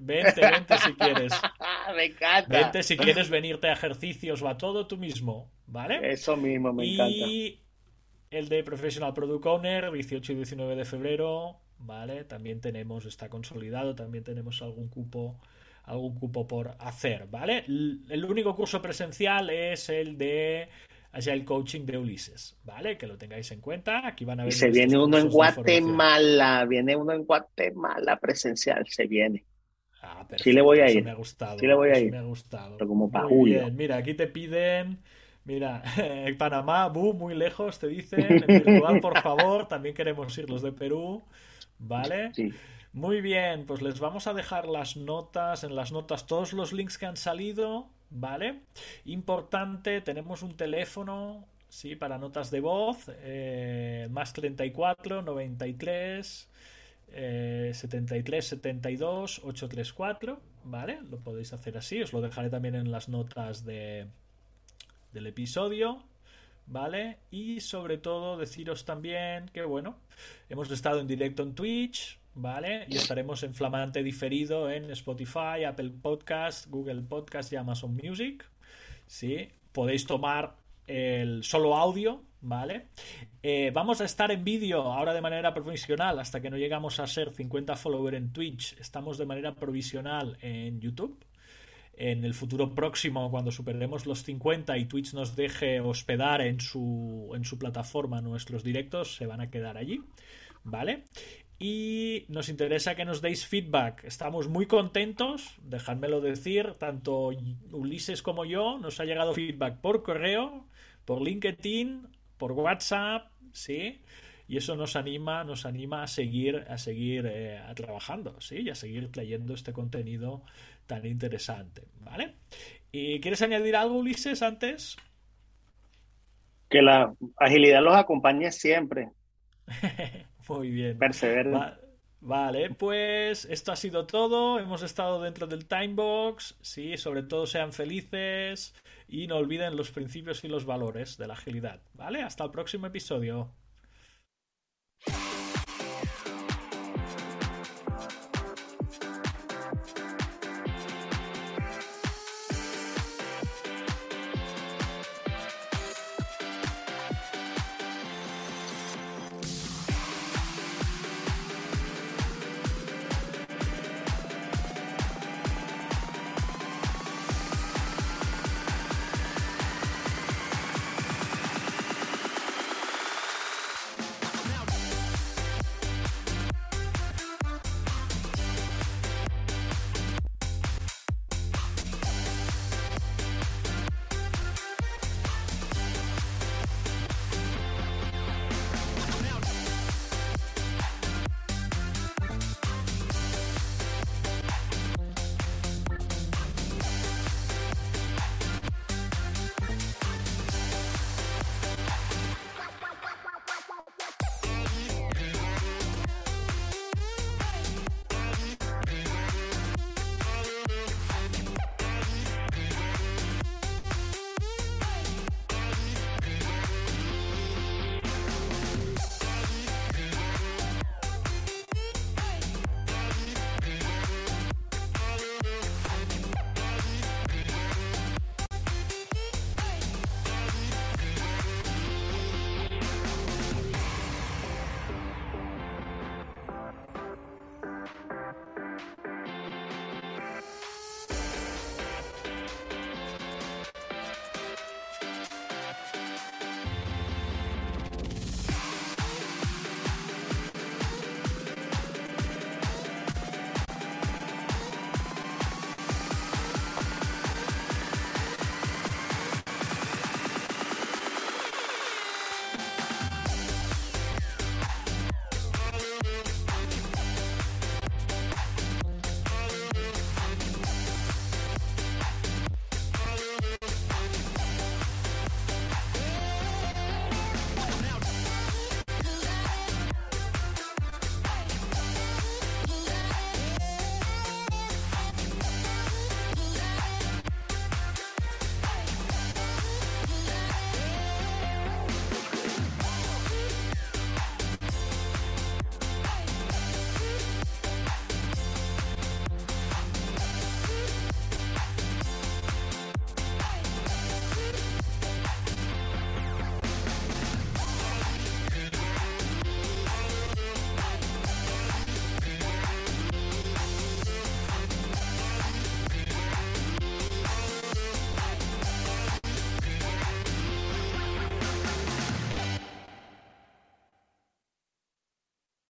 Vente, vente si quieres. me encanta. Vente si quieres venirte a ejercicios o a todo tú mismo, ¿vale? Eso mismo, me encanta. Y el de Professional Product Owner, 18 y 19 de febrero, ¿vale? También tenemos, está consolidado, también tenemos algún cupo algún cupo por hacer, ¿vale? El único curso presencial es el de el Coaching de Ulises, ¿vale? Que lo tengáis en cuenta. Aquí van a ver. Y se viene uno en Guatemala, viene uno en Guatemala presencial, se viene. Ah, sí le voy a ir. Me ha gustado. Sí le voy a ir. Me ha gustado. Pero como para julio. Bien. Mira, aquí te piden. Mira, en Panamá, bu, muy lejos, te dicen. En virtual, por favor. También queremos ir los de Perú. ¿Vale? Sí. Muy bien, pues les vamos a dejar las notas, en las notas todos los links que han salido, ¿vale? Importante, tenemos un teléfono, sí, para notas de voz, eh, más 34 93 eh, 73 72 834, ¿vale? Lo podéis hacer así, os lo dejaré también en las notas de, del episodio, ¿vale? Y sobre todo deciros también que, bueno, hemos estado en directo en Twitch, ¿vale? Y estaremos en flamante diferido en Spotify, Apple Podcast, Google Podcast y Amazon Music. ¿Sí? Podéis tomar el solo audio, ¿vale? Eh, vamos a estar en vídeo ahora de manera provisional hasta que no llegamos a ser 50 followers en Twitch. Estamos de manera provisional en YouTube. En el futuro próximo, cuando superemos los 50 y Twitch nos deje hospedar en su, en su plataforma nuestros directos, se van a quedar allí. ¿Vale? y nos interesa que nos deis feedback. Estamos muy contentos, dejádmelo decir, tanto Ulises como yo, nos ha llegado feedback por correo, por LinkedIn, por WhatsApp, ¿sí? Y eso nos anima, nos anima a seguir, a seguir eh, trabajando, ¿sí? Y a seguir leyendo este contenido tan interesante, ¿vale? ¿Y quieres añadir algo, Ulises, antes? Que la agilidad los acompañe siempre. Muy bien. Persevera. vale, pues esto ha sido todo. Hemos estado dentro del Timebox. Sí, sobre todo sean felices y no olviden los principios y los valores de la agilidad. ¿Vale? Hasta el próximo episodio.